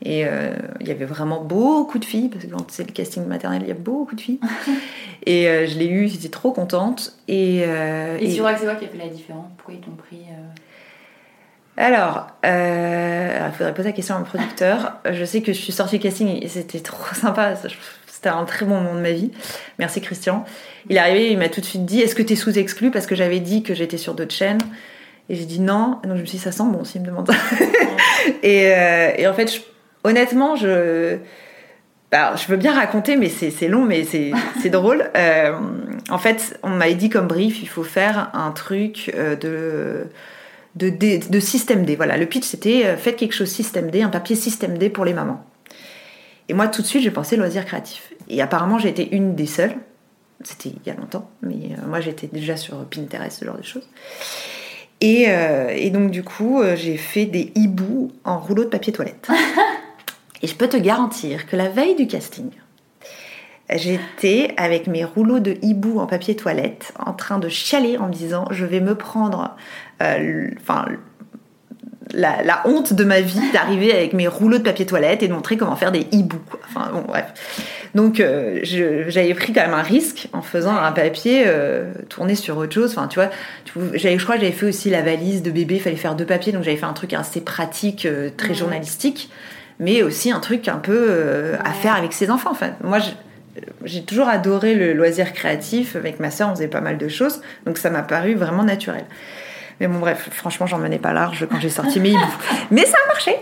Et euh, il y avait vraiment beaucoup de filles, parce que quand c'est le casting maternel, il y a beaucoup de filles. et euh, je l'ai eu, j'étais trop contente. Et, euh, Et et- tu crois que c'est quoi qui a fait la différence? Pourquoi ils t'ont pris euh, alors, il faudrait poser la question à mon producteur. Je sais que je suis sortie du casting et c'était trop sympa. C'était un très bon moment de ma vie. Merci Christian. Il est arrivé, il m'a tout de suite dit Est-ce que tu es sous-exclu? Parce que j'avais dit que j'étais sur d'autres chaînes. Et j'ai dit non. Donc je me suis dit Ça sent bon s'il me demande ça. et, euh, et en fait, je- honnêtement, je. bah, je veux bien raconter, mais c'est c'est long, mais c'est c'est drôle. Euh, en fait, on m'avait dit comme brief il faut faire un truc euh, de de, système D. Voilà, le pitch c'était euh, faites quelque chose système D, un papier système D pour les mamans. Et moi tout de suite j'ai pensé loisir créatif. Et apparemment j'ai été une des seules. C'était il y a longtemps, mais euh, moi j'étais déjà sur Pinterest, ce genre de choses. Et, euh, et donc du coup j'ai fait des hiboux en rouleau de papier toilette. et je peux te garantir que la veille du casting, J'étais avec mes rouleaux de hibou en papier toilette en train de chialer en me disant je vais me prendre euh, enfin, la, la honte de ma vie d'arriver avec mes rouleaux de papier toilette et de montrer comment faire des hiboux. quoi. Enfin bon bref. Donc euh, j'avais pris quand même un risque en faisant un papier euh, tourné sur autre chose. Enfin tu vois, j'avais- je crois que j'avais fait aussi la valise de bébé, il fallait faire deux papiers, donc j'avais fait un truc assez pratique, euh, très journalistique, mais aussi un truc un peu euh, à faire avec ses enfants. Enfin moi j'ai toujours adoré le loisir créatif. Avec ma sœur, on faisait pas mal de choses, donc ça m'a paru vraiment naturel. Mais bon, bref, franchement, j'en menais pas large quand j'ai sorti mes. Mais ça a marché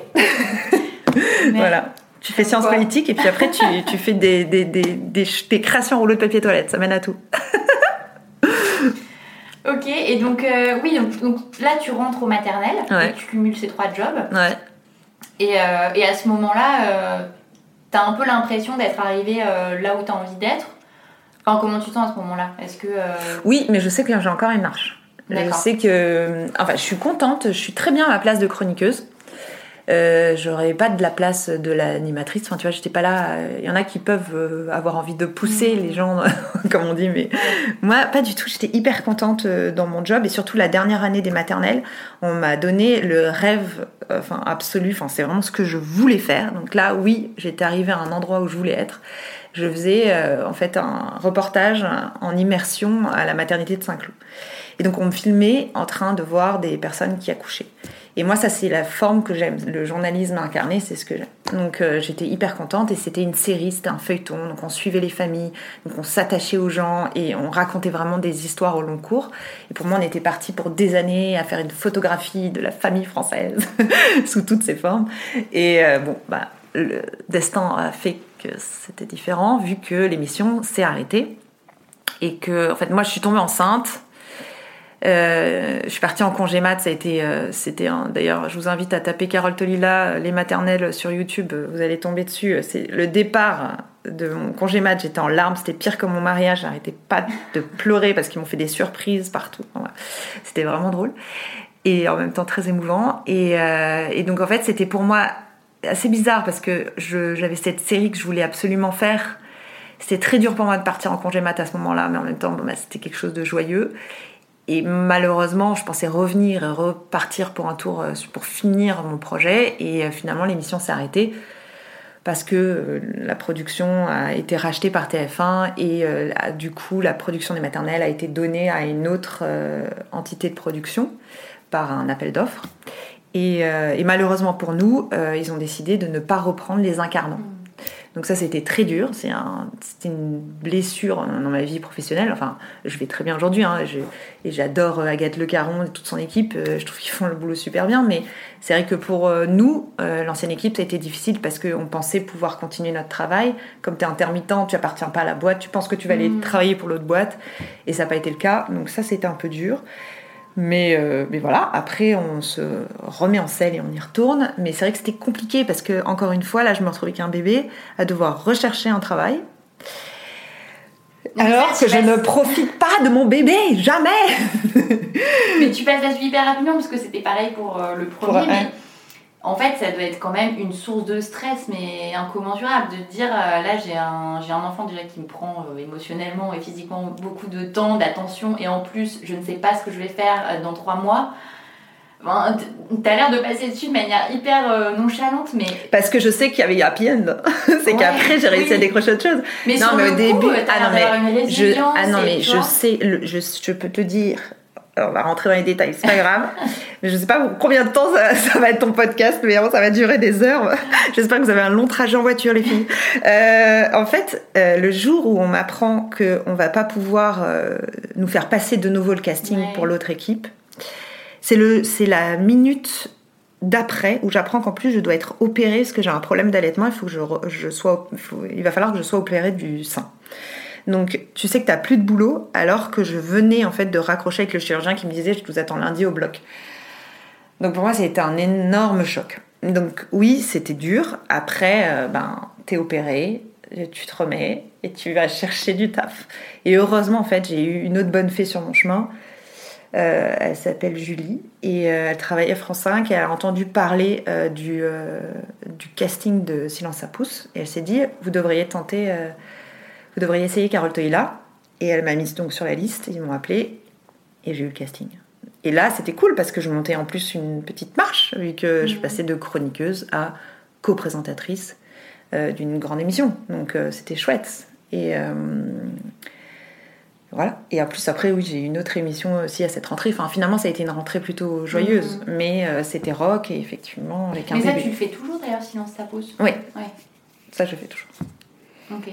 Voilà. Tu fais sciences politiques et puis après, tu, tu fais des, des, des, des, des créations rouleau de papier toilette. Ça mène à tout. Ok, et donc, euh, oui, donc, donc là tu rentres au maternel, Ouais. et tu cumules ces trois jobs, Ouais. Et, euh, et à ce moment-là, euh, t'as un peu l'impression d'être arrivé euh, là où t'as envie d'être. Enfin, comment tu te sens à ce moment-là? Est-ce que. Oui, mais je sais que j'ai encore une marche. Je sais que. Enfin, je suis contente, je suis très bien à ma place de chroniqueuse. Euh, J'aurais pas de la place de l'animatrice. Enfin, tu vois, j'étais pas là. Il y en a qui peuvent euh, avoir envie de pousser les gens, comme on dit, mais moi, pas du tout. J'étais hyper contente euh, dans mon job et surtout la dernière année des maternelles, on m'a donné le rêve, euh, enfin absolu. Enfin, c'est vraiment ce que je voulais faire. Donc là, oui, j'étais arrivée à un endroit où je voulais être. Je faisais euh, en fait un reportage en immersion à la maternité de Saint-Cloud. Et donc on me filmait en train de voir des personnes qui accouchaient. Et moi, ça, c'est la forme que j'aime. Le journalisme incarné, c'est ce que j'aime. Donc, euh, j'étais hyper contente et c'était une série, c'était un feuilleton. Donc, on suivait les familles, donc on s'attachait aux gens et on racontait vraiment des histoires au long cours. Et pour moi, on était parti pour des années à faire une photographie de la famille française sous toutes ses formes. Et euh, bon, bah, le destin a fait que c'était différent vu que l'émission s'est arrêtée et que, en fait, moi, je suis tombée enceinte. Euh, je suis partie en congé mat, ça a été, euh, c'était un. D'ailleurs, je vous invite à taper Carole Tolila, euh, les maternelles sur YouTube, vous allez tomber dessus. C'est le départ de mon congé mat, j'étais en larmes, c'était pire que mon mariage, j'arrêtais pas de pleurer parce qu'ils m'ont fait des surprises partout. C'était vraiment drôle et en même temps très émouvant. Et, donc en fait, c'était pour moi assez bizarre parce que j'avais cette série que je voulais absolument faire. C'était très dur pour moi de partir en congé mat à ce moment-là, mais en même temps, bah, c'était quelque chose de joyeux. Et malheureusement, je pensais revenir et repartir pour un tour euh, pour finir mon projet. Et euh, finalement, l'émission s'est arrêtée parce que euh, la production a été rachetée par TF1 et du coup, la production des maternelles a été donnée à une autre entité de production par un appel d'offres. Et, malheureusement pour nous, ils ont décidé de ne pas reprendre les incarnants. Donc ça, c'était très dur. C'était un, une blessure dans ma vie professionnelle. Enfin, je vais très bien aujourd'hui. Hein, et j'adore euh, Agathe Le Caron et toute son équipe. Euh, je trouve qu'ils font le boulot super bien. Mais c'est vrai que pour euh, nous, l'ancienne équipe, ça a été difficile parce qu'on pensait pouvoir continuer notre travail. Comme tu es intermittent, tu appartiens pas à la boîte. Tu penses que tu vas aller mmh. travailler pour l'autre boîte. Et ça n'a pas été le cas. Donc ça, c'était un peu dur. Mais, euh, mais voilà, après on se remet en selle et on y retourne. Mais c'est vrai que c'était compliqué parce que, encore une fois, là je me retrouvais avec un bébé à devoir rechercher un travail. alors que je ne profite pas de mon bébé, jamais Mais tu passes là hyper rapidement parce que c'était pareil pour euh, le premier. mais en fait, ça doit être quand même une source de stress, mais incommensurable, de te dire euh, là, j'ai un, j'ai un enfant déjà qui me prend euh, émotionnellement et physiquement beaucoup de temps, d'attention, et en plus, je ne sais pas ce que je vais faire euh, dans trois mois. T'as l'air de passer dessus de manière hyper nonchalante, mais. Parce que je sais qu'il y avait happy end. c'est qu'après, j'ai réussi à décrocher autre chose. Mais non, mais au début. ah non, mais, je, ah non, mais je sais, je, je peux te dire, on va rentrer dans les détails, c'est pas grave. mais je sais pas combien de temps ça, va être ton podcast, mais ça va durer des heures. J'espère que vous avez un long trajet en voiture, les filles. Euh, en fait, euh, le jour où on m'apprend qu'on va pas pouvoir euh, nous faire passer de nouveau le casting pour l'autre équipe, c'est le, c'est la minute d'après où j'apprends qu'en plus je dois être opérée parce que j'ai un problème d'allaitement. Il faut que je, je sois, il va falloir que je sois opérée du sein. Donc tu sais que tu n'as plus de boulot alors que je venais en fait de raccrocher avec le chirurgien qui me disait je vous attends lundi au bloc. Donc pour moi été un énorme choc. Donc oui c'était dur. Après euh, ben t'es opéré, tu te remets et tu vas chercher du taf. Et heureusement en fait j'ai eu une autre bonne fée sur mon chemin. Euh, elle s'appelle Julie et euh, elle travaille à France 5 et elle a entendu parler du, du, casting de Silence à pouce et elle s'est dit vous devriez tenter vous devriez essayer Carole Toïla. Et elle m'a mise donc sur la liste, ils m'ont appelé et j'ai eu le casting. Et là, c'était cool parce que je montais en plus une petite marche, vu que je mmh. passais de chroniqueuse à co-présentatrice euh, d'une grande émission. Donc euh, c'était chouette. Et euh, voilà. Et en plus, après, oui, j'ai eu une autre émission aussi à cette rentrée. Enfin, finalement, ça a été une rentrée plutôt joyeuse. Mmh. Mais c'était rock et effectivement, avec un Mais ça, tu le fais toujours d'ailleurs, Silence ça pose Oui. Ouais. Ça, je fais toujours. Ok.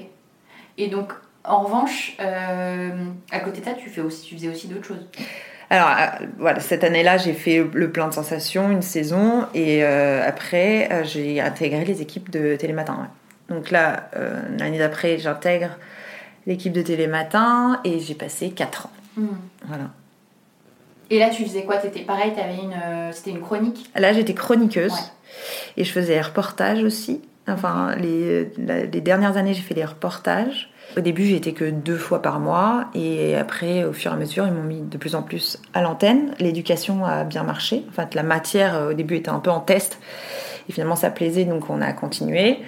Et donc, en revanche, euh, à côté de ça, tu, fais aussi, tu faisais aussi d'autres choses. Alors euh, voilà, cette année-là, j'ai fait le plein de sensations, une saison, et euh, après, j'ai intégré les équipes de Télématin. Donc là, l'année d'après, j'intègre l'équipe de Télématin et j'ai passé 4 ans. Hmm. Voilà. Et là, tu faisais quoi? T'étais pareil, avais une, c'était une chronique? Là, j'étais chroniqueuse et je faisais des reportages aussi. Enfin, les, dernières années, j'ai fait des reportages. Au début, j'étais que deux fois par mois, et après, au fur et à mesure, ils m'ont mis de plus en plus à l'antenne. L'éducation a bien marché. En fait, la matière, euh, au début, était un peu en test, et finalement, ça plaisait, donc on a continué.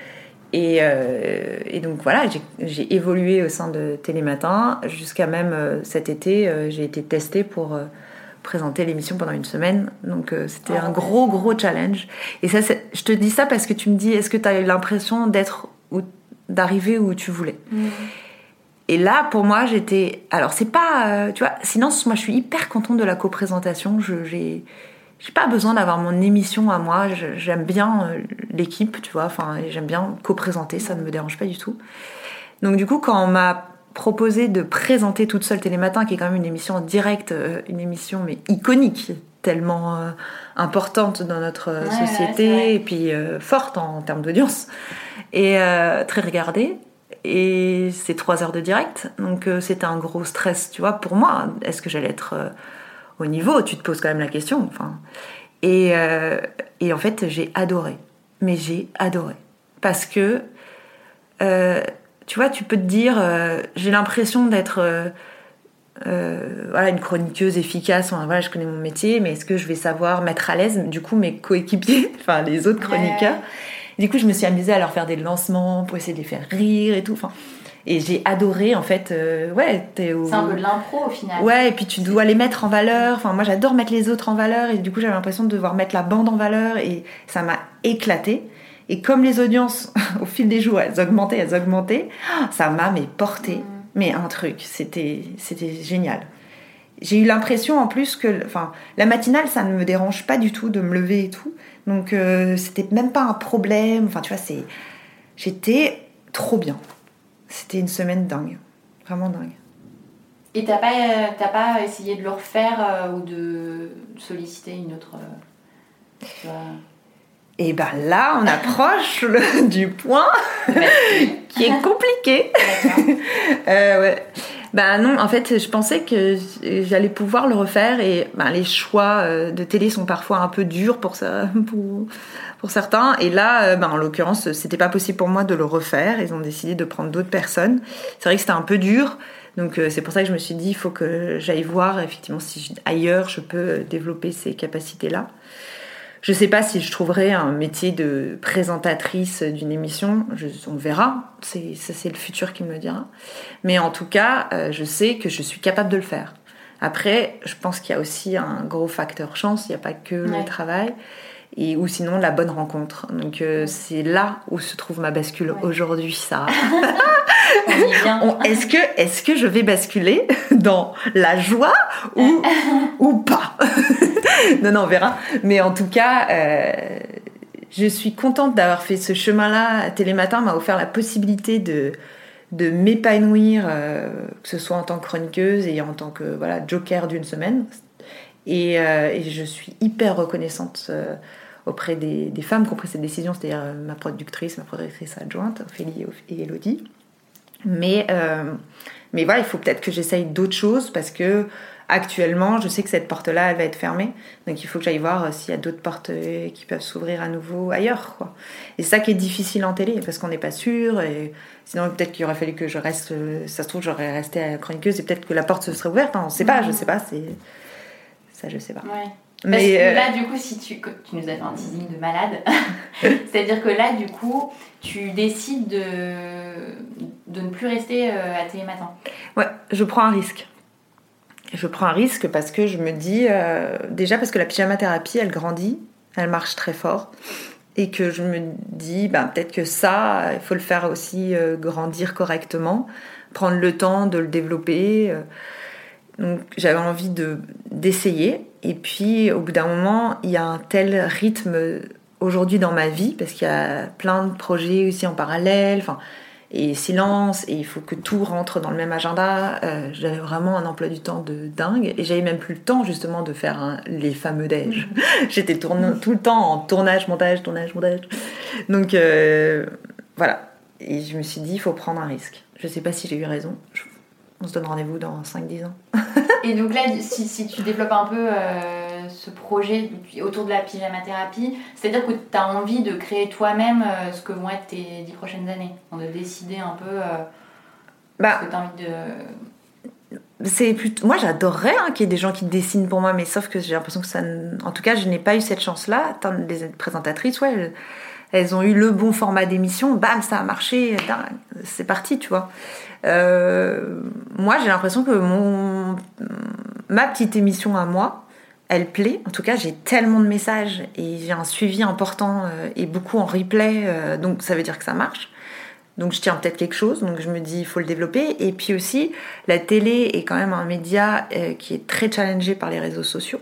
Et, euh, donc voilà, j'ai évolué au sein de Télématin, jusqu'à même euh, cet été, j'ai été testée pour présenter l'émission pendant une semaine. Donc euh, c'était un gros, gros challenge. Et ça, je te dis ça parce que tu me dis, est-ce que tu as eu l'impression d'être ou d'arriver où tu voulais? Mm. Et là, pour moi, j'étais. Alors, c'est pas. Euh, tu vois, sinon, moi, je suis hyper contente de la coprésentation. Je, j'ai. J'ai pas besoin d'avoir mon émission à moi. j'aime bien euh, l'équipe, tu vois. Enfin, j'aime bien co-présenter, ça ne me dérange pas du tout. Donc, du coup, quand on m'a proposé de présenter toute seule Télématin, qui est quand même une émission en direct, euh, une émission mais iconique, tellement euh, importante dans notre euh, société et puis forte en, termes d'audience et très regardée. Et c'est trois heures de direct, donc c'était un gros stress, tu vois, pour moi. Est-ce que j'allais être au niveau? Tu te poses quand même la question. Enfin, et, et en fait, j'ai adoré. Mais j'ai adoré parce que tu vois, tu peux te dire, euh, j'ai l'impression d'être euh, euh, voilà, une chroniqueuse efficace, voilà, je connais mon métier, mais est-ce que je vais savoir mettre à l'aise du coup mes coéquipiers, enfin les autres chroniqueurs? du coup, je me suis amusée à leur faire des lancements pour essayer de les faire rire et tout. Enfin, et j'ai adoré en fait. euh, ouais, t'es au- C'est un peu de l'impro au final. Ouais, et puis tu dois les mettre en valeur. Enfin, moi, j'adore mettre les autres en valeur, et du coup, j'avais l'impression de devoir mettre la bande en valeur, et ça m'a éclaté. Et comme les audiences, au fil des jours, elles augmentaient, elles augmentaient, ça m'a mais porté, mais un truc. C'était, génial. J'ai eu l'impression en plus que, enfin, la matinale, ça ne me dérange pas du tout de me lever et tout. Donc, euh, c'était même pas un problème. Enfin, tu vois, c'est, j'étais trop bien. C'était une semaine dingue, vraiment dingue. Et t'as pas, euh, pas essayé de le refaire euh, ou de solliciter une autre. euh, tu vois, Et ben là, on approche le- du point qui est compliqué. Euh, ouais. Ben non, en fait, je pensais que j'allais pouvoir le refaire et ben, les choix euh, de télé sont parfois un peu durs pour ça, pour, pour certains. Et là, euh, ben, en l'occurrence, c'était pas possible pour moi de le refaire. Ils ont décidé de prendre d'autres personnes. C'est vrai que c'était un peu dur. Donc c'est pour ça que je me suis dit, il faut que j'aille voir effectivement si ailleurs je peux développer ces capacités-là. Je sais pas si je trouverai un métier de présentatrice d'une émission, je- on verra, c'est, ça c'est le futur qui me le dira. Mais en tout cas, euh, je sais que je suis capable de le faire. Après, je pense qu'il y a aussi un gros facteur chance, il n'y a pas que Ouais. le travail, et, ou sinon la bonne rencontre. Donc euh, c'est là où se trouve ma bascule aujourd'hui. On- Est-ce que, est-ce que je vais basculer dans la joie ou, ou pas? Non, non, on verra. Mais en tout cas, euh, je suis contente d'avoir fait ce chemin-là. Télématin m'a offert la possibilité de, de m'épanouir, euh, que ce soit en tant que chroniqueuse et en tant que voilà, joker d'une semaine. Et, euh, et je suis hyper reconnaissante euh, auprès des, des femmes qui ont pris cette décision, c'est-à-dire euh, ma productrice, ma productrice adjointe, Ophélie et Elodie. Mais, euh, mais voilà, il faut peut-être que j'essaye d'autres choses parce que actuellement, je sais que cette porte-là, elle va être fermée. Donc il faut que j'aille voir euh, s'il y a d'autres portes qui peuvent s'ouvrir à nouveau ailleurs. Quoi. Et c'est ça qui est difficile en télé parce qu'on n'est pas sûr. Et sinon, peut-être qu'il aurait fallu que je reste. Ça se trouve, j'aurais resté à chroniqueuse et peut-être que la porte se serait ouverte. hein, on ne sait pas, je sais pas. Ça, je sais pas. Ouais. Mais, Parce que euh, là, du coup, si tu, nous as fait un teasing de malade, c'est-à-dire que là, du coup, tu décides de, de ne plus rester euh, à Télématin. Ouais, je prends un risque. Je prends un risque parce que je me dis, euh, déjà parce que la pyjama thérapie, elle grandit, elle marche très fort. Et que je me dis, ben, peut-être que ça, il faut le faire aussi euh, grandir correctement, prendre le temps de le développer. euh. Donc j'avais envie de d'essayer. Et puis au bout d'un moment, il y a un tel rythme aujourd'hui dans ma vie, parce qu'il y a plein de projets aussi en parallèle. Et silence, et il faut que tout rentre dans le même agenda. Euh, j'avais vraiment un emploi du temps de dingue, et j'avais même plus le temps justement de faire les fameux déj. J'étais tout le temps en tournage, montage, tournage, montage. Donc euh, voilà. Et je me suis dit, il faut prendre un risque. Je sais pas si j'ai eu raison. On se donne rendez-vous dans 5-10 ans. Et donc là, si, si tu développes un peu euh, ce projet autour de la pyjama thérapie, c'est-à-dire que tu as envie de créer toi-même euh, ce que vont être tes dix prochaines années, de décider un peu euh, Bah, ce que tu as envie de... c'est plutôt... Moi, j'adorerais hein, qu'il y ait des gens qui dessinent pour moi, mais sauf que j'ai l'impression que ça. En tout cas, je n'ai pas eu cette chance-là. Les présentatrices, ouais, elles ont eu le bon format d'émission, bam, ça a marché, c'est parti, tu vois. Euh, moi, j'ai l'impression que mon ma petite émission à moi, elle plaît. En tout cas, j'ai tellement de messages et j'ai un suivi important euh, et beaucoup en replay, euh, donc ça veut dire que ça marche. Donc je tiens peut-être quelque chose, donc je me dis il faut le développer. Et puis aussi, la télé est quand même un média qui est très challengé par les réseaux sociaux.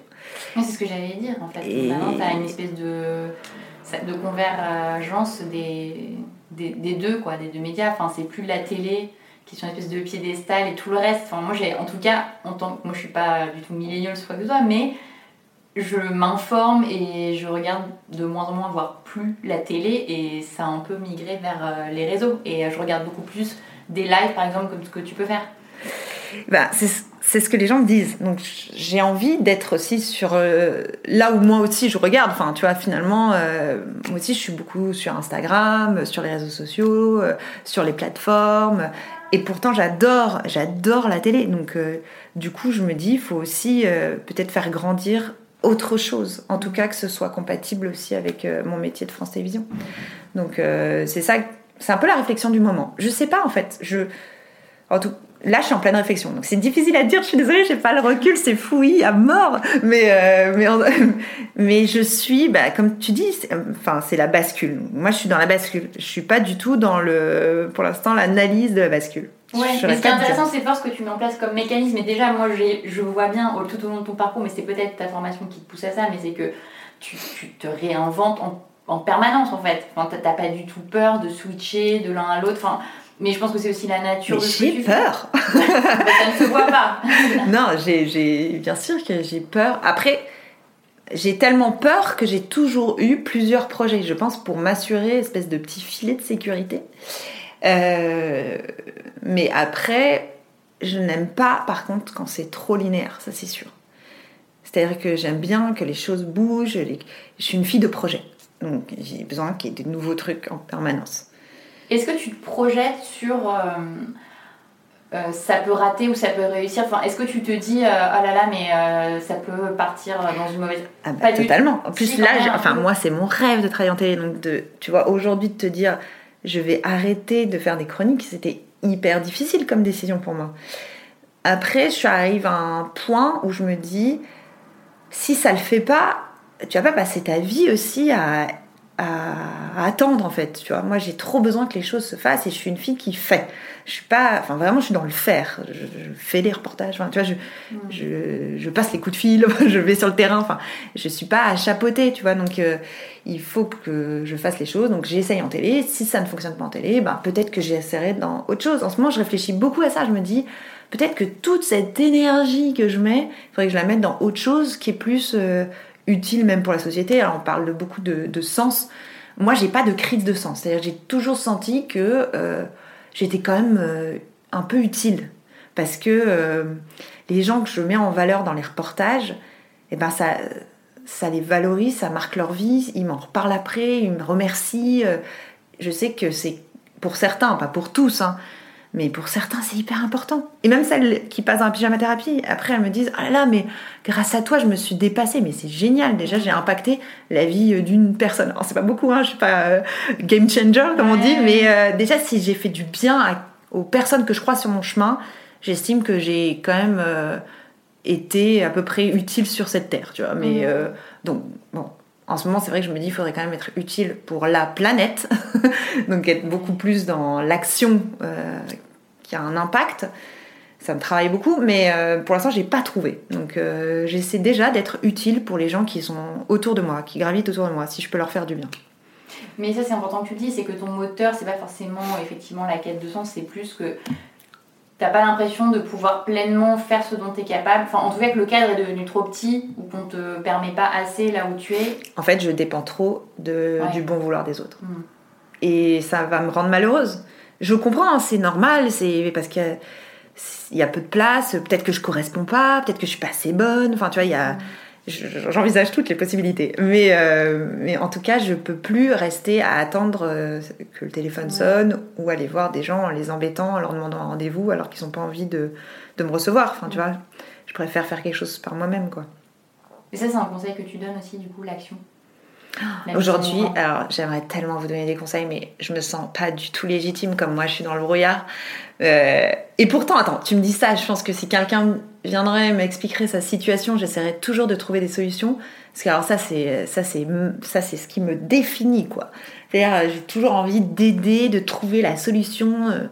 Oui, c'est ce que j'allais dire en fait. Et- Maintenant, tu as une espèce de, de convergence des, des, deux, quoi, des deux médias. Enfin, c'est plus la télé qui est une espèce de piédestal et tout le reste. Enfin, moi, j'ai, en tout cas, en tant que, moi, je suis pas du tout millénial quoi que soit, mais je m'informe et je regarde de moins en moins, voire plus la télé, et ça a un peu migré vers euh, les réseaux. Et euh, je regarde beaucoup plus des lives, par exemple, comme ce que tu peux faire. Bah, c'est ce que les gens me disent. Donc j'ai envie d'être aussi sur euh, là où moi aussi je regarde. Enfin, tu vois, finalement, euh, moi aussi je suis beaucoup sur Instagram, sur les réseaux sociaux, euh, sur les plateformes. Et pourtant, j'adore, j'adore la télé. Donc, euh, du coup, je me dis, il faut aussi euh, peut-être faire grandir autre chose. En tout cas, que ce soit compatible aussi avec euh, mon métier de France Télévisions. Donc, euh, c'est ça, c'est un peu la réflexion du moment. Je sais pas, en fait. Je, en tout, là, je suis en pleine réflexion. Donc, c'est difficile à dire. Je suis désolée, j'ai pas le recul. C'est fouillis à mort. Mais, euh, mais, mais je suis, bah, comme tu dis, c'est- enfin, c'est la bascule. Moi, je suis dans la bascule. Je suis pas du tout dans le, pour l'instant, l'analyse de la bascule. Ouais, Je mais saurais ce qui est intéressant, c'est voir ce que tu mets en place comme mécanisme. Et déjà, moi, je vois bien tout au long de ton parcours, mais c'est peut-être ta formation qui te pousse à ça, mais c'est que tu, tu te réinventes en, en permanence, en fait. Enfin, t'as pas du tout peur de switcher de l'un à l'autre. Enfin, mais je pense que c'est aussi la nature Mais de ce que j'ai peur. fais. ça ne se voit pas. non, j'ai, bien sûr que j'ai peur. Après, j'ai tellement peur que j'ai toujours eu plusieurs projets, je pense, pour m'assurer espèce de petit filet de sécurité. Euh, mais après, je n'aime pas, par contre, quand c'est trop linéaire, ça c'est sûr. C'est-à-dire que j'aime bien que les choses bougent. les- Je suis une fille de projet, donc j'ai besoin qu'il y ait de nouveaux trucs en permanence. Est-ce que tu te projettes sur euh, euh, ça peut rater ou ça peut réussir? Enfin, Est-ce que tu te dis euh, oh là là, mais euh, ça peut partir dans une mauvaise. Ah bah, Pas du totalement. En plus, Si, là, enfin, moi, c'est mon rêve de travailler en télé. Donc, de, tu vois, aujourd'hui, de te dire, je vais arrêter de faire des chroniques, c'était hyper difficile comme décision pour moi. Après, je suis arrive à un point où je me dis, si ça le fait pas, tu vas pas passer ta vie aussi à, à- attendre en fait. Tu vois, moi j'ai trop besoin que les choses se fassent et je suis une fille qui fait. Je suis pas, enfin vraiment, je suis dans le faire. Je, je fais les reportages. Enfin, tu vois, je, je, je passe les coups de fil, je vais sur le terrain. Enfin, je suis pas à chapeauter, tu vois. Donc euh, il faut que je fasse les choses. Donc j'essaye en télé. Si ça ne fonctionne pas en télé, ben, peut-être que j'essaierai dans autre chose. En ce moment, je réfléchis beaucoup à ça. Je me dis peut-être que toute cette énergie que je mets, il faudrait que je la mette dans autre chose qui est plus euh, utile même pour la société. On parle de beaucoup de, sens. Moi, j'ai pas de crise de sens. C'est-à-dire j'ai toujours senti que euh, j'étais quand même euh, un peu utile parce que euh, les gens que je mets en valeur dans les reportages, eh ben ça, ça les valorise, ça marque leur vie. Ils m'en reparlent après, ils me remercient. Je sais que c'est pour certains, pas pour tous, hein, mais pour certains, c'est hyper important. Et même celles qui passent dans la pyjama thérapie, après, elles me disent Ah là là, mais grâce à toi, je me suis dépassée. Mais c'est génial. Déjà, j'ai impacté la vie euh, d'une personne. Alors, c'est pas beaucoup, hein, je suis pas euh, game changer, comme on dit, mais euh, déjà, si j'ai fait du bien à- aux personnes que je crois sur mon chemin, j'estime que j'ai quand même euh, été à peu près utile sur cette terre, tu vois. Mais donc, bon. En ce moment, c'est vrai que je me dis, il faudrait quand même être utile pour la planète, donc être beaucoup plus dans l'action euh, qui a un impact. Ça me travaille beaucoup, mais euh, pour l'instant, j'ai pas trouvé. Donc, euh, j'essaie déjà d'être utile pour les gens qui sont autour de moi, qui gravitent autour de moi, si je peux leur faire du bien. Mais ça, c'est important que tu le dis, c'est que ton moteur, c'est pas forcément effectivement la quête de sens, c'est plus que t'as pas l'impression de pouvoir pleinement faire ce dont tu es capable. Enfin, en tout cas, que le cadre est devenu trop petit ou qu'on te permet pas assez là où tu es. En fait, je dépends trop de, Ouais. du bon vouloir des autres. Mm. Et ça va me rendre malheureuse. Je comprends, hein, c'est normal, c'est parce qu'il y y a peu de place, peut-être que je corresponds pas, peut-être que je suis pas assez bonne. Enfin, tu vois, il y a. je- J'envisage toutes les possibilités. Mais, euh, mais en tout cas, je peux plus rester à attendre euh, que le téléphone sonne ou aller voir des gens en les embêtant, en leur demandant un rendez-vous alors qu'ils n'ont pas envie de, de me recevoir. Enfin, tu vois, je préfère faire quelque chose par moi-même, quoi. Et ça, c'est un conseil que tu donnes aussi, du coup, l'action? Aujourd'hui, alors j'aimerais tellement vous donner des conseils, mais je me sens pas du tout légitime comme moi, je suis dans le brouillard. Euh, et pourtant, attends, tu me dis ça, je pense que si quelqu'un viendrait m'expliquerait sa situation, j'essaierais toujours de trouver des solutions. Parce que alors ça, c'est ça, c'est ça, c'est ce qui me définit, quoi. C'est-à-dire, euh, j'ai toujours envie d'aider, de trouver la solution. euh.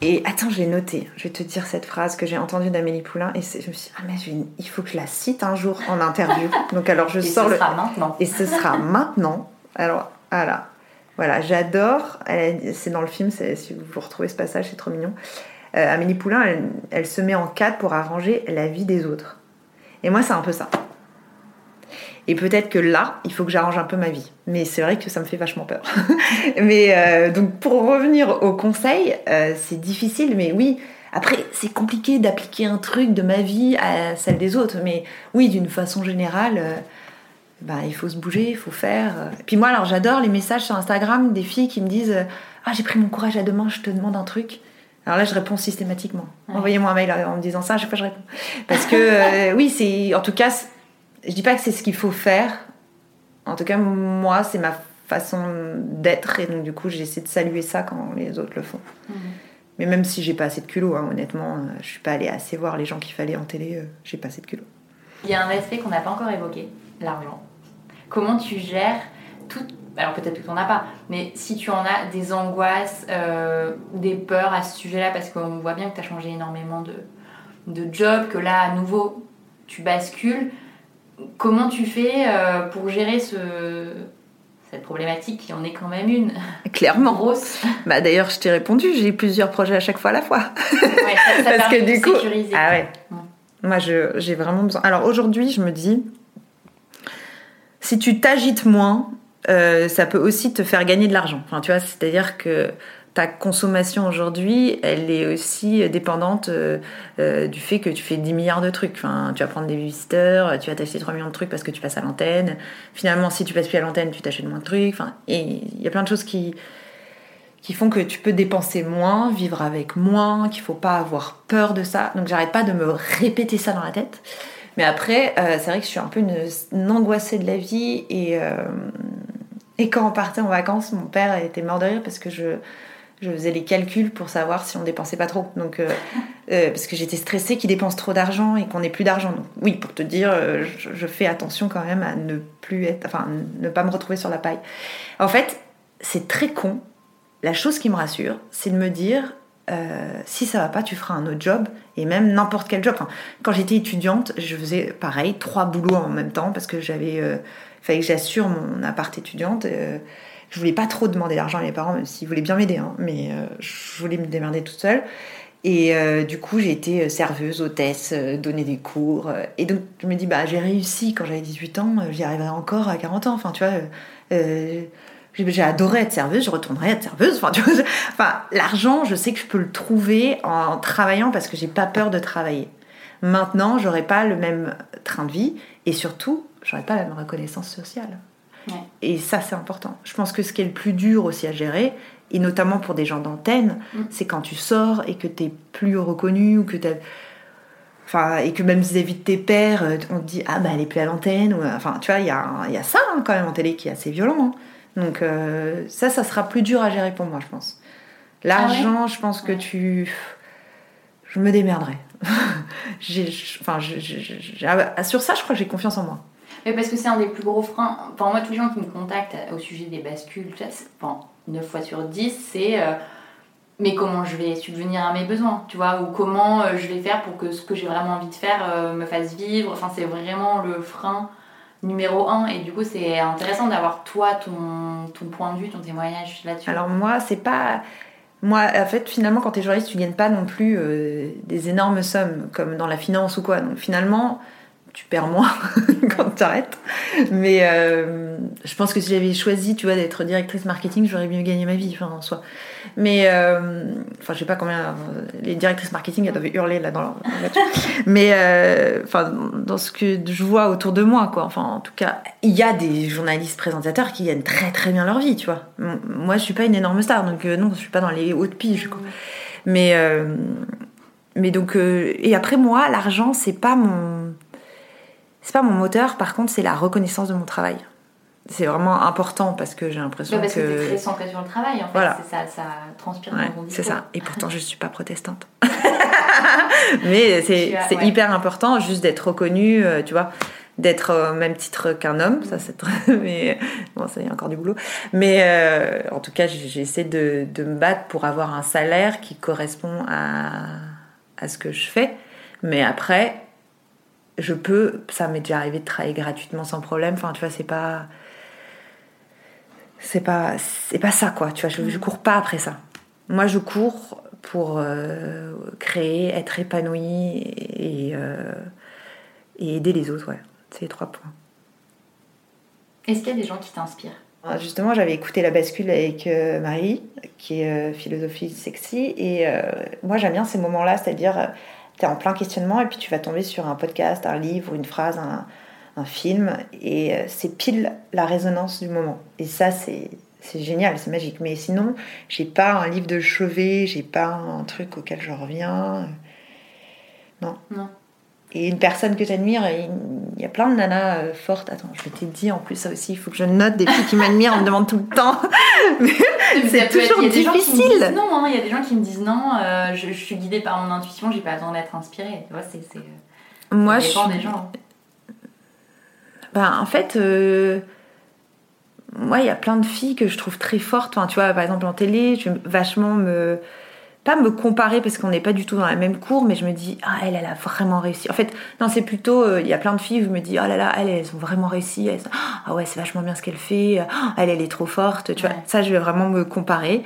Et attends, je l'ai noté. Je vais te dire cette phrase que j'ai entendue d'Amélie Poulain. Et je me suis dit, ah, mais il faut que je la cite un jour en interview. Donc, alors, je Et ce le. sera maintenant. Et ce sera maintenant. Alors, voilà. Voilà, j'adore. C'est dans le film, si vous retrouvez ce passage, c'est trop mignon. Euh, Amélie Poulain, elle, se met en cadre pour arranger la vie des autres. Et moi, c'est un peu ça. Et peut-être que là, il faut que j'arrange un peu ma vie. Mais c'est vrai que ça me fait vachement peur. mais euh, donc, pour revenir au conseil, euh, c'est difficile, mais oui. Après, c'est compliqué d'appliquer un truc de ma vie à celle des autres. Mais oui, d'une façon générale, bah, il faut se bouger, il faut faire. puis moi, alors j'adore les messages sur Instagram des filles qui me disent Ah, j'ai pris mon courage à deux je te demande un truc. Alors là, je réponds systématiquement. Ouais. Envoyez-moi un mail en me disant ça, à chaque fois je réponds. Parce que, euh, oui, c'est. En tout cas, je dis pas que c'est ce qu'il faut faire. En tout cas, moi, c'est ma façon d'être et donc du coup, j'essaie de saluer ça quand les autres le font. Mhm. Mais même si j'ai pas assez de culot, hein, honnêtement, euh, je suis pas allée assez voir les gens qu'il fallait en télé, euh, j'ai pas assez de culot. Il y a un aspect qu'on n'a pas encore évoqué, l'argent. Comment tu gères tout. Alors peut-être que tu n'en as pas, mais si tu en as des angoisses, euh, des peurs à ce sujet-là, parce qu'on voit bien que tu as changé énormément de, de job, que là, à nouveau, tu bascules. Comment tu fais euh, pour gérer ce, cette problématique qui en est quand même une? Clairement. grosse Bah d'ailleurs, je t'ai répondu, j'ai plusieurs projets à chaque fois à la fois. Ouais, ça, ça Parce que du coup, sécuriser. ah ouais. Moi, je- j'ai vraiment besoin. Alors aujourd'hui, je me dis, si tu t'agites moins, euh, ça peut aussi te faire gagner de l'argent. Enfin, tu vois, c'est-à-dire que ta consommation aujourd'hui, elle est aussi dépendante euh, euh, du fait que tu fais 10 milliards de trucs. Enfin, tu vas prendre des visiteurs, tu vas t'acheter 3 millions de trucs parce que tu passes à l'antenne. Finalement, si tu passes plus à l'antenne, tu t'achètes moins de trucs. Enfin, et il y a plein de choses qui, qui font que tu peux dépenser moins, vivre avec moins, qu'il faut pas avoir peur de ça. Donc j'arrête pas de me répéter ça dans la tête. Mais après, c'est vrai que je suis un peu une, angoissée de la vie et, et quand on partait en vacances, mon père était mort de rire parce que je, je faisais les calculs pour savoir si on dépensait pas trop. Donc, euh, euh, parce que j'étais stressée qu'il dépense trop d'argent et qu'on ait plus d'argent. Donc, oui, pour te dire, euh, je, je fais attention quand même à ne plus être, enfin, ne pas me retrouver sur la paille. En fait, c'est très con. La chose qui me rassure, c'est de me dire, si ça va pas, tu feras un autre job et même n'importe quel job. Enfin, quand j'étais étudiante, je faisais pareil, trois boulots en même temps parce que j'avais, fallait que j'assure mon appart étudiante. euh, je voulais pas trop demander d'argent à mes parents, même s'ils voulaient bien m'aider, hein, mais euh, je voulais me démerder toute seule. Et euh, du coup, j'ai été serveuse, hôtesse, euh, donner des cours. et donc, je me dis, bah, j'ai réussi quand j'avais 18 ans, j'y arriverai encore à 40 ans. Enfin, tu vois, j'ai adoré être serveuse, je retournerai être serveuse. Enfin, l'argent, je sais que je peux le trouver en travaillant parce que j'ai pas peur de travailler. Maintenant, j'aurai pas le même train de vie et surtout, j'aurai pas la même reconnaissance sociale. Ouais. Et ça, c'est important. Je pense que ce qui est le plus dur aussi à gérer, et notamment pour des gens d'antenne, Mm. c'est quand tu sors et que tu plus reconnu ou que tu Enfin, et que même vis-à-vis de tes pères, euh, on te dit ah bah elle est plus à l'antenne. ou, Enfin, tu vois, il y a, y a ça hein, quand même en télé qui est assez violent. hein. Donc euh, ça, ça sera plus dur à gérer pour moi, je pense. L'argent, je pense que tu, je me démerderai. J'ai- enfin, ah, sur ça, je crois que j'ai confiance en moi. Mais parce que c'est un des plus gros freins. Enfin, moi, tous les gens qui me contactent au sujet des bascules, tu vois, c'est- enfin, 9 fois sur 10, c'est euh, mais comment je vais subvenir à mes besoins, tu vois, ou comment euh, je vais faire pour que ce que j'ai vraiment envie de faire euh, me fasse vivre. Enfin, c'est vraiment le frein numéro un. Et du coup, c'est intéressant d'avoir toi ton, ton point de vue, ton témoignage là-dessus. Alors moi, c'est pas. Moi, en fait, finalement, quand tu es journaliste, tu gagnes pas non plus euh, des énormes sommes, comme dans la finance ou quoi. Donc finalement, tu perds moins quand tu arrêtes. Mais euh, je pense que si j'avais choisi, tu vois, d'être directrice marketing, j'aurais mieux gagné ma vie, enfin, en soi. Mais, euh, enfin, je sais pas combien. Les directrices marketing, elles doivent hurler là dans leur voiture. Mais, euh, enfin, dans ce que je vois autour de moi, quoi. Enfin, en tout cas, il y a des journalistes présentateurs qui gagnent très très bien leur vie, tu vois. Moi, je suis pas une énorme star, donc euh, non, je suis pas dans les hautes piges, quoi. Mais, mais donc, et après, moi, l'argent, c'est pas mon. C'est pas mon moteur, par contre, c'est la reconnaissance de mon travail. C'est vraiment important parce que j'ai l'impression Ouais, parce que, que. t'es très centré sur le travail, en fait. Voilà. C'est Ça, ça transpire Ouais, dans ton c'est ça. Et pourtant, je suis pas protestante. Mais c'est as- ouais. hyper important juste d'être reconnue, euh, tu vois, d'être au même titre qu'un homme. Ça, c'est très... Mais bon, ça y a encore du boulot. Mais euh, en tout cas, j'essaie de, de me battre pour avoir un salaire qui correspond à, à ce que je fais. Mais après, je peux, ça m'est déjà arrivé de travailler gratuitement sans problème. Enfin, tu vois, c'est pas. C'est pas, c'est pas ça, quoi. Tu vois, je, je cours pas après ça. Moi, je cours pour euh, créer, être épanouie et, euh, et aider les autres, ouais. C'est les trois points. Est-ce qu'il y a des gens qui t'inspirent? Ah, Justement, j'avais écouté La Bascule avec euh, Marie, qui est euh, philosophie sexy, et euh, moi j'aime bien ces moments-là, c'est-à-dire tu en plein questionnement et puis tu vas tomber sur un podcast, un livre, une phrase, un, film, et euh, c'est pile la résonance du moment. Et ça, c'est c'est génial, c'est magique. Mais sinon, j'ai pas un livre de chevet, j'ai pas un truc auquel je reviens. Non. Non. Et une personne que j'admire, il y a plein de nanas euh, fortes. Attends, je t'ai dit en plus ça aussi, il faut que je note des filles qui m'admirent, on me demande tout le temps. c'est toujours difficile. non, hein. il y a des gens qui me disent non, euh, je, suis guidée par mon intuition, j'ai pas besoin d'être inspirée. Tu vois, c'est. Moi, je suis. des gens. Ben, en fait, moi, il y a plein de filles que je trouve très fortes. Enfin, tu vois, par exemple en télé, je vais vachement me pas me comparer parce qu'on n'est pas du tout dans la même cour, mais je me dis ah elle elle a vraiment réussi. En fait non c'est plutôt euh, il y a plein de filles où je me dis oh là là elles elles ont vraiment réussi. ah ouais c'est vachement bien ce qu'elle fait. Ah, elle elle est trop forte. Tu vois ça je vais vraiment me comparer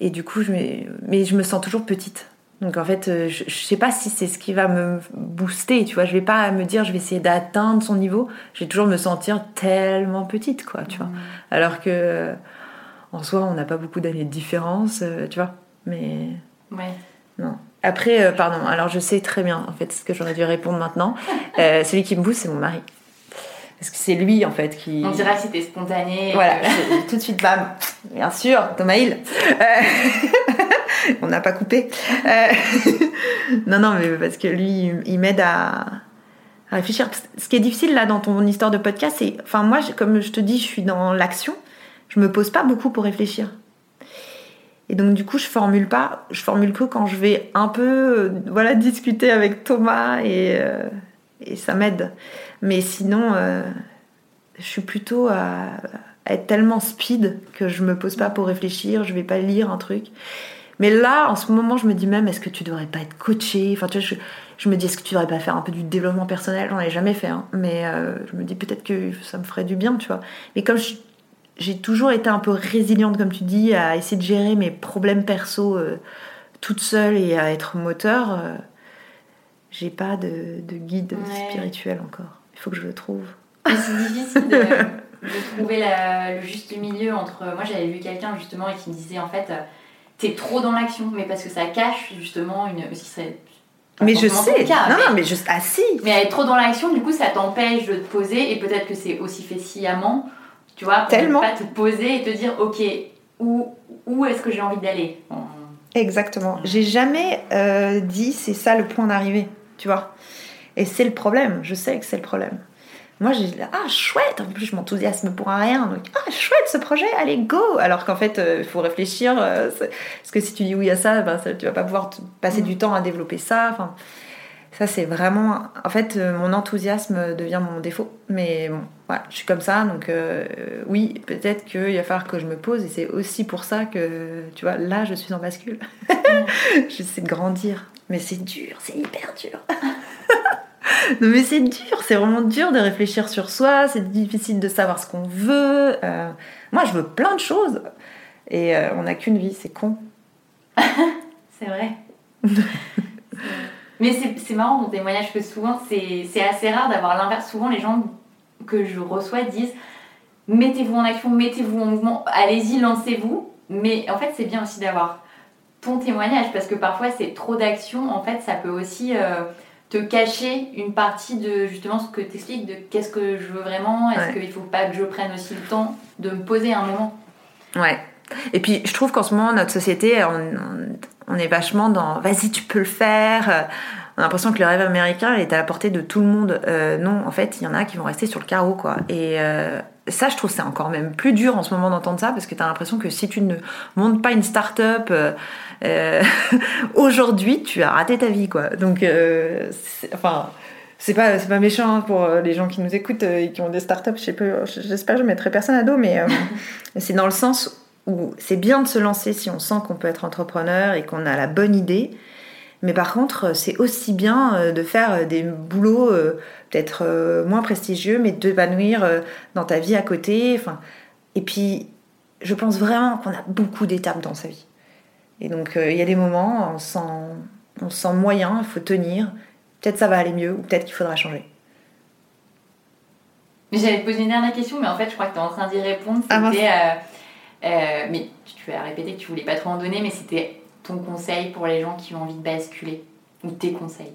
et du coup je me mais je me sens toujours petite. Donc en fait euh, je, je sais pas si c'est ce qui va me booster. Tu vois je vais pas me dire je vais essayer d'atteindre son niveau. Je vais toujours me sentir tellement petite quoi. Tu vois alors que en soi on n'a pas beaucoup d'années de différence. Euh, tu vois mais. Ouais. Non. Après, euh, pardon, alors je sais très bien, en fait, ce que j'aurais dû répondre maintenant. Euh, celui qui me pousse, c'est mon mari. Parce que c'est lui, en fait, qui. On dirait que c'était spontané. Voilà, tout de suite, bam. Bien sûr, Thomas Hill. Euh, on n'a pas coupé. non, non, mais parce que lui, il m'aide à réfléchir. Ce qui est difficile, là, dans ton histoire de podcast, c'est. Enfin, moi, comme je te dis, je suis dans l'action. Je me pose pas beaucoup pour réfléchir. Et donc du coup, je formule pas, je formule que quand je vais un peu, euh, voilà, discuter avec Thomas et, euh, ça m'aide. Mais sinon, euh, je suis plutôt à, être tellement speed que je me pose pas pour réfléchir, je vais pas lire un truc. Mais là, en ce moment, je me dis même, est-ce que tu devrais pas être coaché Enfin, tu vois, je, je, me dis, est-ce que tu devrais pas faire un peu du développement personnel? J'en ai jamais fait, hein. mais je me dis peut-être que ça me ferait du bien, tu vois. Mais comme je j'ai toujours été un peu résiliente, comme tu dis, à essayer de gérer mes problèmes perso euh, toute seule et à être moteur. Euh, j'ai pas de, guide spirituel encore. Il faut que je le trouve. C'est difficile de, trouver le juste milieu entre. Moi, j'avais vu quelqu'un justement et qui me disait en fait, t'es trop dans l'action, mais parce que ça cache justement une. Serait mais je sais, non, non, mais juste ah si. Mais être trop dans l'action, du coup, ça t'empêche de te poser, et peut-être que c'est aussi fait sciemment tu vois, pour Tellement. pas te poser et te dire, ok, où, où est-ce que j'ai envie d'aller Exactement. J'ai jamais euh, dit c'est ça le point d'arrivée, tu vois. Et c'est le problème, je sais que c'est le problème. Moi, j'ai dit, ah, chouette, en plus, je m'enthousiasme pour un rien. Donc, ah, chouette ce projet, allez, go Alors qu'en fait, euh, il faut réfléchir. Euh, parce que si tu dis oui à ça, ben, ça tu vas pas pouvoir passer mm. du temps à développer ça. Enfin, ça, c'est vraiment. En fait, euh, mon enthousiasme devient mon défaut. Mais bon, voilà, je suis comme ça. Donc, euh, oui, peut-être qu'il va falloir que je me pose. Et c'est aussi pour ça que, tu vois, là, je suis en bascule. J'essaie de grandir. Mais c'est dur, c'est hyper dur. non, mais c'est dur, c'est vraiment dur de réfléchir sur soi. C'est difficile de savoir ce qu'on veut. Euh, moi, je veux plein de choses. Et on n'a qu'une vie, c'est con. c'est vrai. Mais c'est marrant mon témoignage que souvent c'est assez rare d'avoir l'inverse. Souvent les gens que je reçois disent mettez-vous en action, mettez-vous en mouvement, allez-y, lancez-vous. Mais en fait c'est bien aussi d'avoir ton témoignage parce que parfois c'est trop d'action. En fait ça peut aussi euh, te cacher une partie de justement ce que tu expliques de qu'est-ce que je veux vraiment. Est-ce qu'il faut pas que je prenne aussi le temps de me poser un moment? Ouais. Et puis je trouve qu'en ce moment notre société on, on est vachement dans vas-y, tu peux le faire. On a l'impression que le rêve américain est à la portée de tout le monde. Euh, non, en fait, il y en a qui vont rester sur le carreau, quoi. Et euh, ça, je trouve c'est encore même plus dur en ce moment d'entendre ça parce que tu as l'impression que si tu ne montes pas une start-up euh, aujourd'hui, tu as raté ta vie, quoi. Donc, enfin c'est pas c'est pas méchant pour les gens qui nous écoutent et qui ont des startups je sais pas j'espère que je mettrai personne à dos mais c'est dans le sens c'est bien de se lancer si on sent qu'on peut être entrepreneur et qu'on a la bonne idée. Mais par contre, c'est aussi bien euh, de faire des boulots euh, peut-être euh, moins prestigieux, mais d'épanouir dans ta vie à côté. Enfin, et puis, je pense vraiment qu'on a beaucoup d'étapes dans sa vie. Et donc, il y a des moments, on sent, on sent moyen, il faut tenir. Peut-être ça va aller mieux, ou peut-être qu'il faudra changer. Mais j'allais te poser une dernière question, mais en fait, je crois que tu es en train d'y répondre. Ah. Euh, mais tu vas répéter que tu voulais pas trop en donner, mais c'était ton conseil pour les gens qui ont envie de basculer ou tes conseils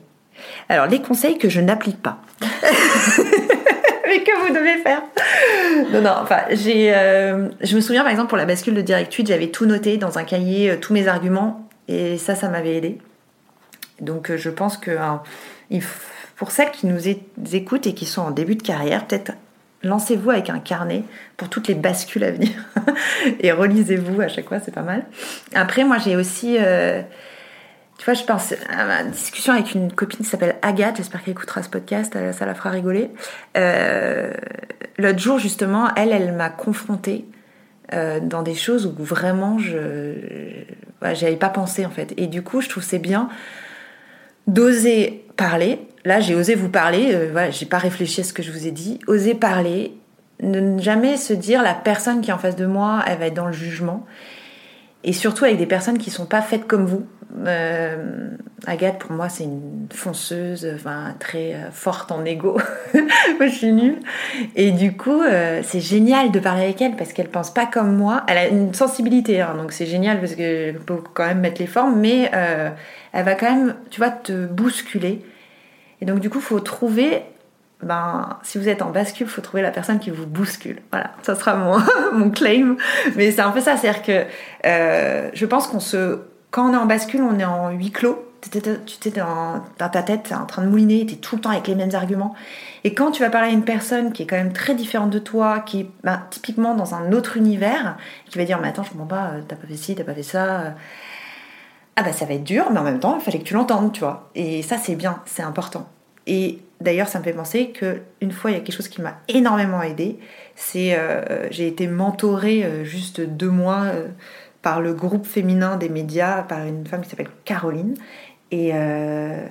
Alors, les conseils que je n'applique pas. mais que vous devez faire. Non, non, enfin, j'ai, euh, je me souviens par exemple pour la bascule de Direct Tweet, j'avais tout noté dans un cahier, euh, tous mes arguments, et ça, ça m'avait aidé. Donc, je pense que il pour celles qui nous écoutent et qui sont en début de carrière, peut-être lancez-vous avec un carnet pour toutes les bascules à venir et relisez-vous à chaque fois, c'est pas mal. Après, moi j'ai aussi, euh, tu vois, je pense à ma discussion avec une copine qui s'appelle Agathe, j'espère qu'elle écoutera ce podcast, ça la fera rigoler. Euh, L'autre jour, justement, elle, elle m'a confrontée euh, dans des choses où vraiment je pas pensé en fait. Et du coup, je trouve c'est bien d'oser parler. Là, j'ai osé vous parler, euh, voilà, j'ai pas réfléchi à ce que je vous ai dit. Oser parler, ne jamais se dire la personne qui est en face de moi, elle va être dans le jugement. Et surtout avec des personnes qui sont pas faites comme vous. Euh, Agathe, pour moi, c'est une fonceuse, enfin, très euh, forte en ego. moi, je suis nulle. Et du coup, euh, c'est génial de parler avec elle parce qu'elle pense pas comme moi. Elle a une sensibilité, hein, donc c'est génial parce qu'elle peut quand même mettre les formes, mais elle va quand même, tu vois, te bousculer. Et donc, du coup, faut trouver ben, si vous êtes en bascule, faut trouver la personne qui vous bouscule. Voilà, ça sera mon, mon claim. Mais c'est un peu ça, c'est-à-dire que je pense qu'on se quand on est en bascule, on est en huis clos. Tu es dans, ta tête, en train de mouliner, tu es tout le temps avec les mêmes arguments. Et quand tu vas parler à une personne qui est quand même très différente de toi, qui est ben, typiquement dans un autre univers, qui va dire Mais attends, je comprends pas, t'as pas fait ci, t'as pas fait ça. Ah bah ça va être dur, mais en même temps, il fallait que tu l'entendes, tu vois. Et ça, c'est bien, c'est important. Et d'ailleurs, ça me fait penser que une fois, il y a quelque chose qui m'a énormément aidé. C'est euh, j'ai été mentorée euh, juste deux mois. Euh, par le groupe féminin des médias, par une femme qui s'appelle Caroline. Et, euh,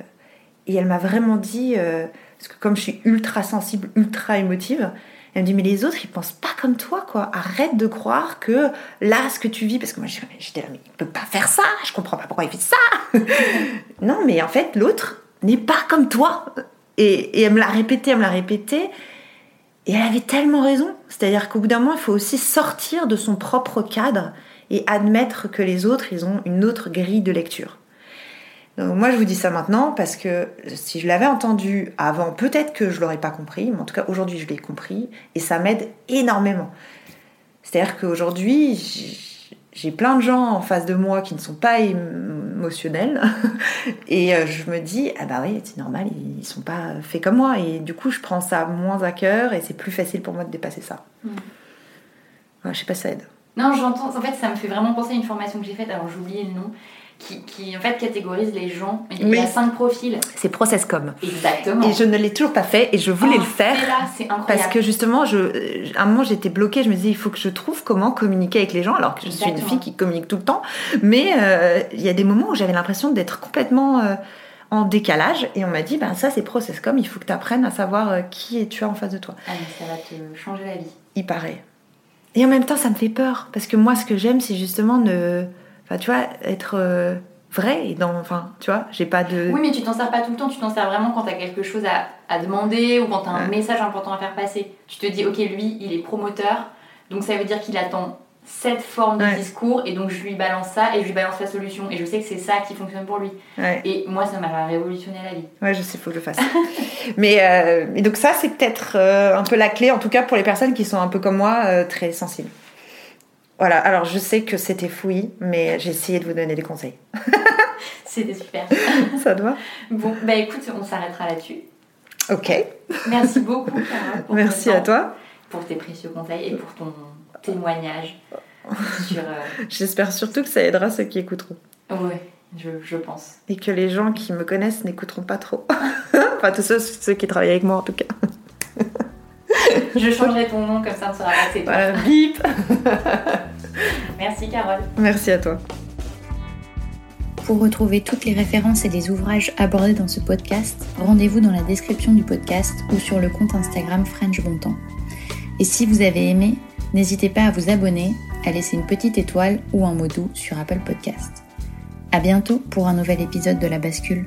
et elle m'a vraiment dit, euh, parce que comme je suis ultra sensible, ultra émotive, elle me dit mais les autres ils pensent pas comme toi quoi. Arrête de croire que là ce que tu vis parce que moi j'étais là mais il peut pas faire ça. Je comprends pas pourquoi il fait ça. non mais en fait l'autre n'est pas comme toi. Et, et elle me l'a répété, elle me l'a répété. Et elle avait tellement raison. C'est-à-dire qu'au bout d'un moment il faut aussi sortir de son propre cadre et admettre que les autres, ils ont une autre grille de lecture. Donc moi, je vous dis ça maintenant parce que si je l'avais entendu avant, peut-être que je l'aurais pas compris, mais en tout cas aujourd'hui, je l'ai compris et ça m'aide énormément. C'est-à-dire qu'aujourd'hui, j'ai plein de gens en face de moi qui ne sont pas émotionnels et euh, je me dis ah bah oui c'est normal ils sont pas faits comme moi et du coup je prends ça moins à cœur et c'est plus facile pour moi de dépasser ça. Mm. je sais pas si ça aide. Non, j'entends. En fait, ça me fait vraiment penser à une formation que j'ai faite, alors j'ai oublié le nom, qui, qui, en fait catégorise les gens. Il y a cinq profils. C'est Processcom. Exactement. Et je ne l'ai toujours pas fait et je voulais oh, le faire. Là, c'est incroyable. Parce que justement, je, à un moment, j'étais bloquée. Je me disais, il faut que je trouve comment communiquer avec les gens, alors que je suis une fille qui communique tout le temps. Mais euh, il y a des moments où j'avais l'impression d'être complètement. Euh, en décalage et on m'a dit ben ça c'est Processcom il faut que tu apprennes à savoir euh, qui tu as en face de toi. Ah mais ça va te changer la vie. Il paraît. Et en même temps, ça me fait peur. Parce que moi, ce que j'aime, c'est justement ne. Enfin, tu vois, être euh, vrai. Et dans. Enfin, tu vois, j'ai pas de. Oui, mais tu t'en sers pas tout le temps. Tu t'en sers vraiment quand t'as quelque chose à, à, demander ou quand t'as un message important à faire passer. Tu te dis, ok, lui, il est promoteur. Donc ça veut dire qu'il attend cette forme de discours et donc je lui balance ça et je lui balance la solution et je sais que c'est ça qui fonctionne pour lui. Et moi ça m'a révolutionné la vie. Ouais je sais faut que je le fasse. Mais euh, et donc ça c'est peut-être euh, un peu la clé en tout cas pour les personnes qui sont un peu comme moi euh, très sensibles. Voilà alors je sais que c'était fouillis mais j'ai essayé de vous donner des conseils. C'était super. Ça doit bon bah écoute on s'arrêtera là-dessus. Ok. Merci beaucoup merci à toi. pour tes précieux conseils et pour ton témoignage sur. Euh, J'espère surtout que ça aidera ceux qui écouteront. Oui, je, je, pense. Et que les gens qui me connaissent n'écouteront pas trop. enfin, tous ceux, ceux qui travaillent avec moi en tout cas. je changerai ton nom comme ça on sera passé. Voilà, bip Merci Carole. Merci à toi. Pour retrouver toutes les références et les ouvrages abordés dans ce podcast, rendez-vous dans la description du podcast ou sur le compte Instagram French Bontemps. Et si vous avez aimé, N'hésitez pas à vous abonner, à laisser une petite étoile ou un mot doux sur Apple Podcast. À bientôt pour un nouvel épisode de La Bascule.